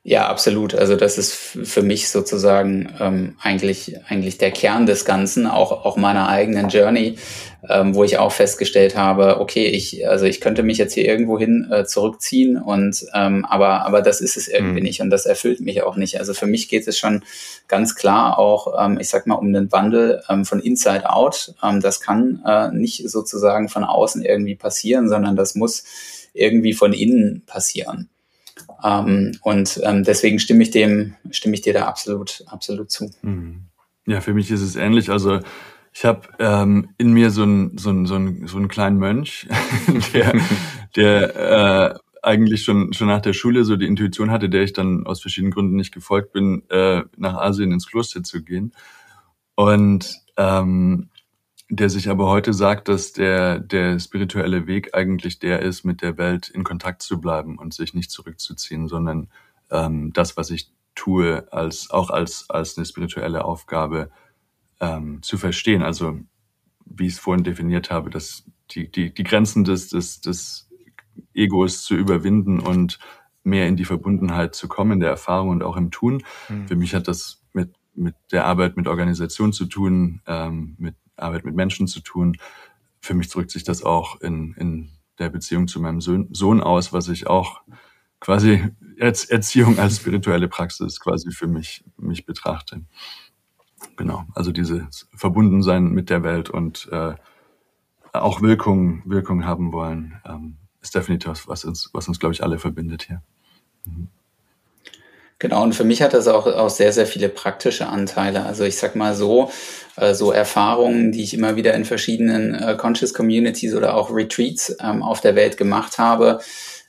Ja, absolut. Also das ist für mich sozusagen ähm, eigentlich eigentlich der Kern des Ganzen, auch auch meiner eigenen Journey, ähm, wo ich auch festgestellt habe, okay, ich also ich könnte mich jetzt hier irgendwo hin äh, zurückziehen und ähm, aber aber das ist es irgendwie mhm. nicht und das erfüllt mich auch nicht. Also für mich geht es schon ganz klar auch, ähm, ich sag mal, um den Wandel ähm, von Inside Out. Ähm, das kann äh, nicht sozusagen von außen irgendwie passieren, sondern das muss irgendwie von innen passieren. Ähm, und ähm, deswegen stimme ich dem, stimme ich dir da absolut, absolut zu. Mhm. Ja, für mich ist es ähnlich. Also ich habe ähm, in mir so einen so einen, so einen, so einen kleinen Mönch, der, der äh, eigentlich schon schon nach der Schule so die Intuition hatte, der ich dann aus verschiedenen Gründen nicht gefolgt bin, äh, nach Asien ins Kloster zu gehen. Und ähm, der sich aber heute sagt, dass der, der spirituelle Weg eigentlich der ist, mit der Welt in Kontakt zu bleiben und sich nicht zurückzuziehen, sondern ähm, das, was ich tue, als auch als als eine spirituelle Aufgabe ähm, zu verstehen. Also wie ich es vorhin definiert habe, dass die die die Grenzen des des des Egos zu überwinden und mehr in die Verbundenheit zu kommen, in der Erfahrung und auch im Tun. Mhm. Für mich hat das mit mit der Arbeit mit Organisation zu tun, ähm, mit Arbeit mit Menschen zu tun. Für mich drückt sich das auch in, in der Beziehung zu meinem Sohn, Sohn aus, was ich auch quasi als Erziehung als spirituelle Praxis quasi für mich, mich betrachte. Genau, also dieses Verbundensein mit der Welt und äh, auch Wirkung, Wirkung haben wollen, ähm, ist definitiv was uns, was uns, glaube ich, alle verbindet hier. Mhm. Genau, und für mich hat das auch, auch sehr, sehr viele praktische Anteile. Also ich sag mal so, äh, so Erfahrungen, die ich immer wieder in verschiedenen äh, Conscious Communities oder auch Retreats ähm, auf der Welt gemacht habe,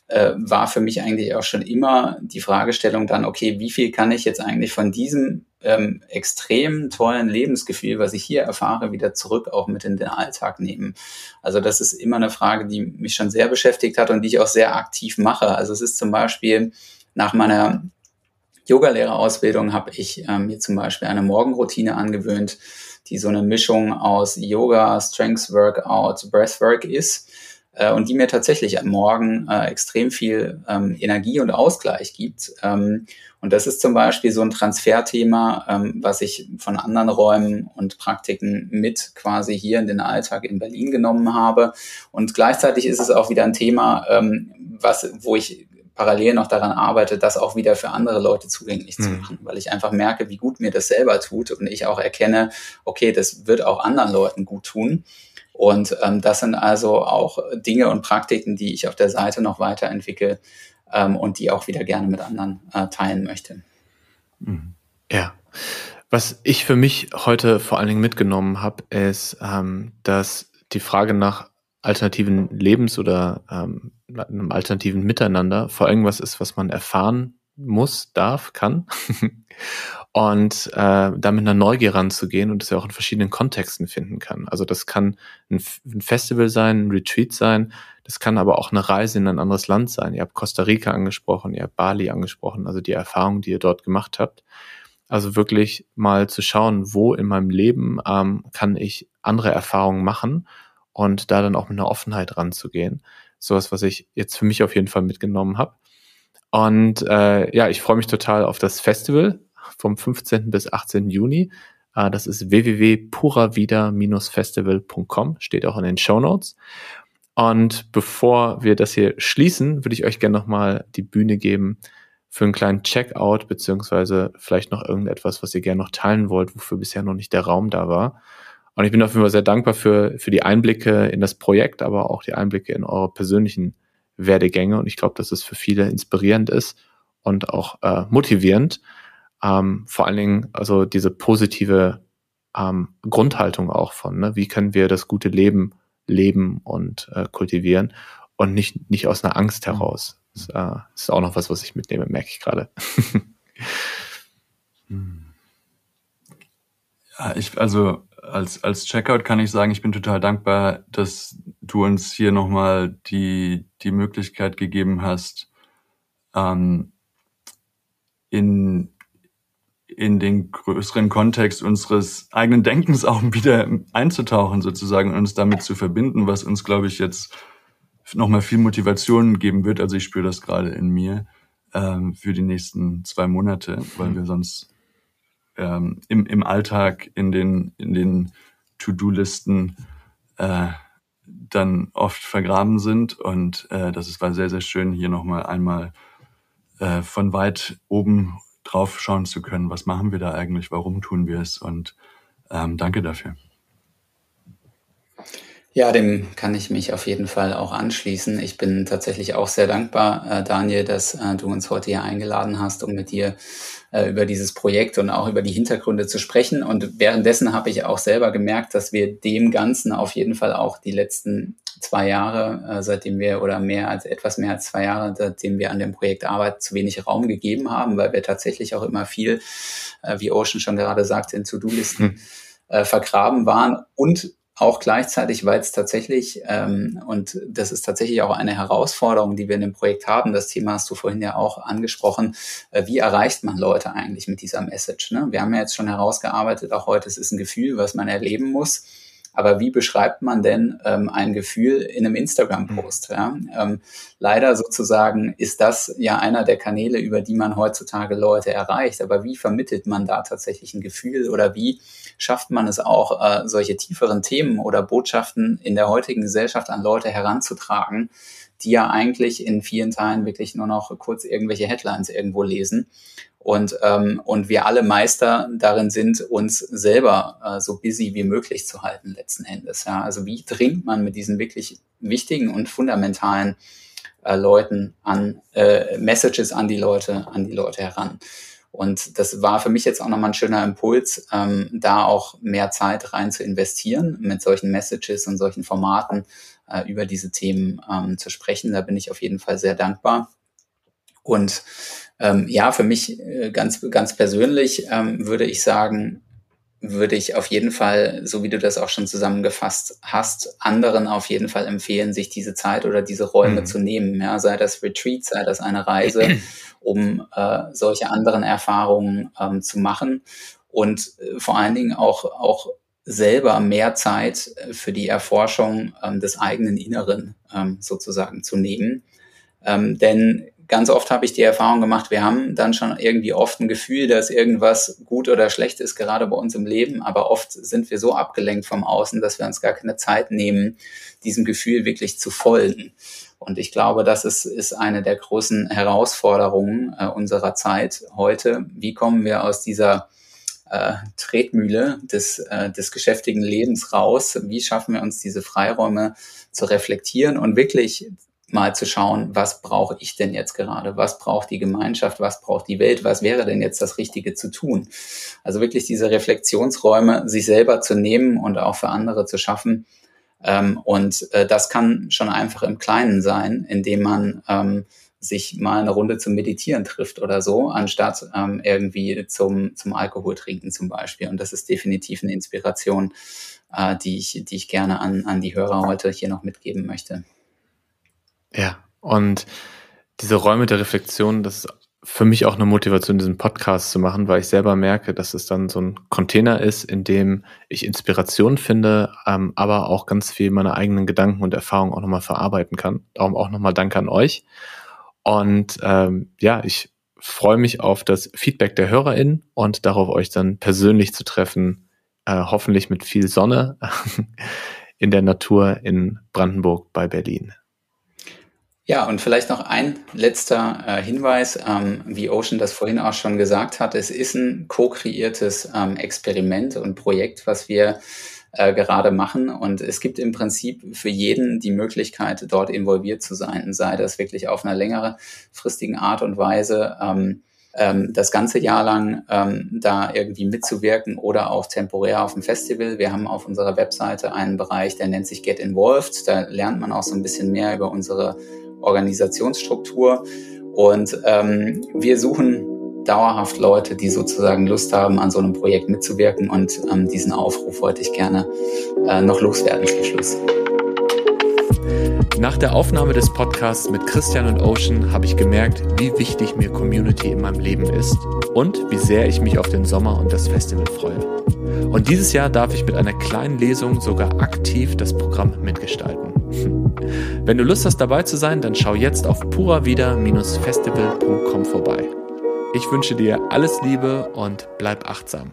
äh, war für mich eigentlich auch schon immer die Fragestellung dann, okay, wie viel kann ich jetzt eigentlich von diesem ähm, extrem tollen Lebensgefühl, was ich hier erfahre, wieder zurück auch mit in den Alltag nehmen. Also das ist immer eine Frage, die mich schon sehr beschäftigt hat und die ich auch sehr aktiv mache. Also es ist zum Beispiel nach meiner Yogalehrerausbildung habe ich ähm, mir zum Beispiel eine Morgenroutine angewöhnt, die so eine Mischung aus Yoga, Strength Workout, Breathwork ist äh, und die mir tatsächlich am Morgen äh, extrem viel ähm, Energie und Ausgleich gibt. Ähm, und das ist zum Beispiel so ein Transferthema, ähm, was ich von anderen Räumen und Praktiken mit quasi hier in den Alltag in Berlin genommen habe. Und gleichzeitig ist es auch wieder ein Thema, ähm, was, wo ich parallel noch daran arbeite, das auch wieder für andere Leute zugänglich zu mhm. machen, weil ich einfach merke, wie gut mir das selber tut und ich auch erkenne, okay, das wird auch anderen Leuten gut tun. Und ähm, das sind also auch Dinge und Praktiken, die ich auf der Seite noch weiterentwickle ähm, und die auch wieder gerne mit anderen äh, teilen möchte. Mhm. Ja. Was ich für mich heute vor allen Dingen mitgenommen habe, ist, ähm, dass die Frage nach alternativen Lebens- oder ähm, einem alternativen Miteinander vor irgendwas ist, was man erfahren muss, darf, kann. und äh, da mit einer Neugier ranzugehen und das ja auch in verschiedenen Kontexten finden kann. Also das kann ein, ein, Festival sein, ein Retreat sein, das kann aber auch eine Reise in ein anderes Land sein. Ihr habt Costa Rica angesprochen, ihr habt Bali angesprochen, also die Erfahrung, die ihr dort gemacht habt. Also wirklich mal zu schauen, wo in meinem Leben ähm, kann ich andere Erfahrungen machen und da dann auch mit einer Offenheit ranzugehen. Sowas, was ich jetzt für mich auf jeden Fall mitgenommen habe. Und äh, ja, ich freue mich total auf das Festival vom 15. bis 18. Juni. Äh, das ist www.puravida-festival.com, steht auch in den Show Notes. Und bevor wir das hier schließen, würde ich euch gerne nochmal die Bühne geben für einen kleinen Checkout, beziehungsweise vielleicht noch irgendetwas, was ihr gerne noch teilen wollt, wofür bisher noch nicht der Raum da war. Und ich bin auf jeden Fall sehr dankbar für, für die Einblicke in das Projekt, aber auch die Einblicke in eure persönlichen Werdegänge. Und ich glaube, dass es für viele inspirierend ist und auch äh, motivierend. Ähm, vor allen Dingen also diese positive ähm, Grundhaltung auch von, ne? wie können wir das gute Leben leben und äh, kultivieren und nicht, nicht aus einer Angst heraus. Das, äh, ist auch noch was, was ich mitnehme, merke ich gerade. ja, ich, also als, als Checkout kann ich sagen, ich bin total dankbar, dass du uns hier nochmal die, die Möglichkeit gegeben hast, ähm, in, in den größeren Kontext unseres eigenen Denkens auch wieder einzutauchen sozusagen und uns damit zu verbinden, was uns, glaube ich, jetzt nochmal viel Motivation geben wird. Also ich spüre das gerade in mir ähm, für die nächsten zwei Monate, weil mhm. wir sonst ähm, im, im Alltag, in den, in den To-Do-Listen äh, dann oft vergraben sind. Und äh, das ist, war sehr, sehr schön, hier nochmal einmal äh, von weit oben drauf schauen zu können, was machen wir da eigentlich, warum tun wir es und ähm, danke dafür. Ja, dem kann ich mich auf jeden Fall auch anschließen. Ich bin tatsächlich auch sehr dankbar, äh, Daniel, dass äh, du uns heute hier eingeladen hast, um mit dir äh, über dieses Projekt und auch über die Hintergründe zu sprechen. Und währenddessen habe ich auch selber gemerkt, dass wir dem Ganzen auf jeden Fall auch die letzten zwei Jahre, seitdem wir oder mehr als etwas mehr als zwei Jahre, seitdem wir an dem Projekt arbeiten, zu wenig Raum gegeben haben, weil wir tatsächlich auch immer viel, wie Ocean schon gerade sagte, in To-Do-Listen hm. vergraben waren und auch gleichzeitig, weil es tatsächlich, ähm, und das ist tatsächlich auch eine Herausforderung, die wir in dem Projekt haben, das Thema hast du vorhin ja auch angesprochen, äh, wie erreicht man Leute eigentlich mit dieser Message? Ne? Wir haben ja jetzt schon herausgearbeitet, auch heute, es ist ein Gefühl, was man erleben muss. Aber wie beschreibt man denn ähm, ein Gefühl in einem Instagram-Post? Ja? Ähm, leider sozusagen ist das ja einer der Kanäle, über die man heutzutage Leute erreicht. Aber wie vermittelt man da tatsächlich ein Gefühl oder wie schafft man es auch, äh, solche tieferen Themen oder Botschaften in der heutigen Gesellschaft an Leute heranzutragen, die ja eigentlich in vielen Teilen wirklich nur noch kurz irgendwelche Headlines irgendwo lesen und, ähm, und wir alle Meister darin sind, uns selber äh, so busy wie möglich zu halten letzten Endes. Ja? Also wie dringt man mit diesen wirklich wichtigen und fundamentalen äh, Leuten an äh, Messages an die Leute, an die Leute heran. Und das war für mich jetzt auch nochmal ein schöner Impuls, ähm, da auch mehr Zeit rein zu investieren, mit solchen Messages und solchen Formaten äh, über diese Themen ähm, zu sprechen. Da bin ich auf jeden Fall sehr dankbar. Und ähm, ja, für mich äh, ganz, ganz persönlich ähm, würde ich sagen, würde ich auf jeden Fall, so wie du das auch schon zusammengefasst hast, anderen auf jeden Fall empfehlen, sich diese Zeit oder diese Räume mhm. zu nehmen. Ja, sei das Retreat, sei das eine Reise, um äh, solche anderen Erfahrungen ähm, zu machen und äh, vor allen Dingen auch, auch selber mehr Zeit äh, für die Erforschung ähm, des eigenen Inneren ähm, sozusagen zu nehmen. Ähm, denn ganz oft habe ich die Erfahrung gemacht, wir haben dann schon irgendwie oft ein Gefühl, dass irgendwas gut oder schlecht ist, gerade bei uns im Leben, aber oft sind wir so abgelenkt vom Außen, dass wir uns gar keine Zeit nehmen, diesem Gefühl wirklich zu folgen. Und ich glaube, das ist, ist eine der großen Herausforderungen äh, unserer Zeit heute. Wie kommen wir aus dieser äh, Tretmühle des, äh, des geschäftigen Lebens raus? Wie schaffen wir uns diese Freiräume zu reflektieren und wirklich mal zu schauen, was brauche ich denn jetzt gerade? Was braucht die Gemeinschaft? Was braucht die Welt? Was wäre denn jetzt das Richtige zu tun? Also wirklich diese Reflexionsräume sich selber zu nehmen und auch für andere zu schaffen. Ähm, und äh, das kann schon einfach im Kleinen sein, indem man ähm, sich mal eine Runde zum Meditieren trifft oder so, anstatt ähm, irgendwie zum, zum Alkohol trinken zum Beispiel. Und das ist definitiv eine Inspiration, äh, die, ich, die ich gerne an, an die Hörer heute hier noch mitgeben möchte. Ja, und diese Räume der Reflexion, das ist für mich auch eine Motivation, diesen Podcast zu machen, weil ich selber merke, dass es dann so ein Container ist, in dem ich Inspiration finde, ähm, aber auch ganz viel meine eigenen Gedanken und Erfahrungen auch nochmal verarbeiten kann. Darum auch nochmal Danke an euch. Und ähm, ja, ich freue mich auf das Feedback der HörerInnen und darauf, euch dann persönlich zu treffen, äh, hoffentlich mit viel Sonne in der Natur in Brandenburg bei Berlin. Ja, und vielleicht noch ein letzter äh, Hinweis, ähm, wie Ocean das vorhin auch schon gesagt hat. Es ist ein co-kreiertes ähm, Experiment und Projekt, was wir äh, gerade machen. Und es gibt im Prinzip für jeden die Möglichkeit, dort involviert zu sein, sei das wirklich auf einer längere fristigen Art und Weise. Ähm, ähm, das ganze Jahr lang ähm, da irgendwie mitzuwirken oder auch temporär auf dem Festival. Wir haben auf unserer Webseite einen Bereich, der nennt sich Get Involved. Da lernt man auch so ein bisschen mehr über unsere Organisationsstruktur. Und ähm, wir suchen dauerhaft Leute, die sozusagen Lust haben, an so einem Projekt mitzuwirken. Und ähm, diesen Aufruf wollte ich gerne äh, noch loswerden zum Schluss. Nach der Aufnahme des Podcasts mit Christian und Ocean habe ich gemerkt, wie wichtig mir Community in meinem Leben ist und wie sehr ich mich auf den Sommer und das Festival freue. Und dieses Jahr darf ich mit einer kleinen Lesung sogar aktiv das Programm mitgestalten. Wenn du Lust hast dabei zu sein, dann schau jetzt auf puravida-festival.com vorbei. Ich wünsche dir alles Liebe und bleib achtsam.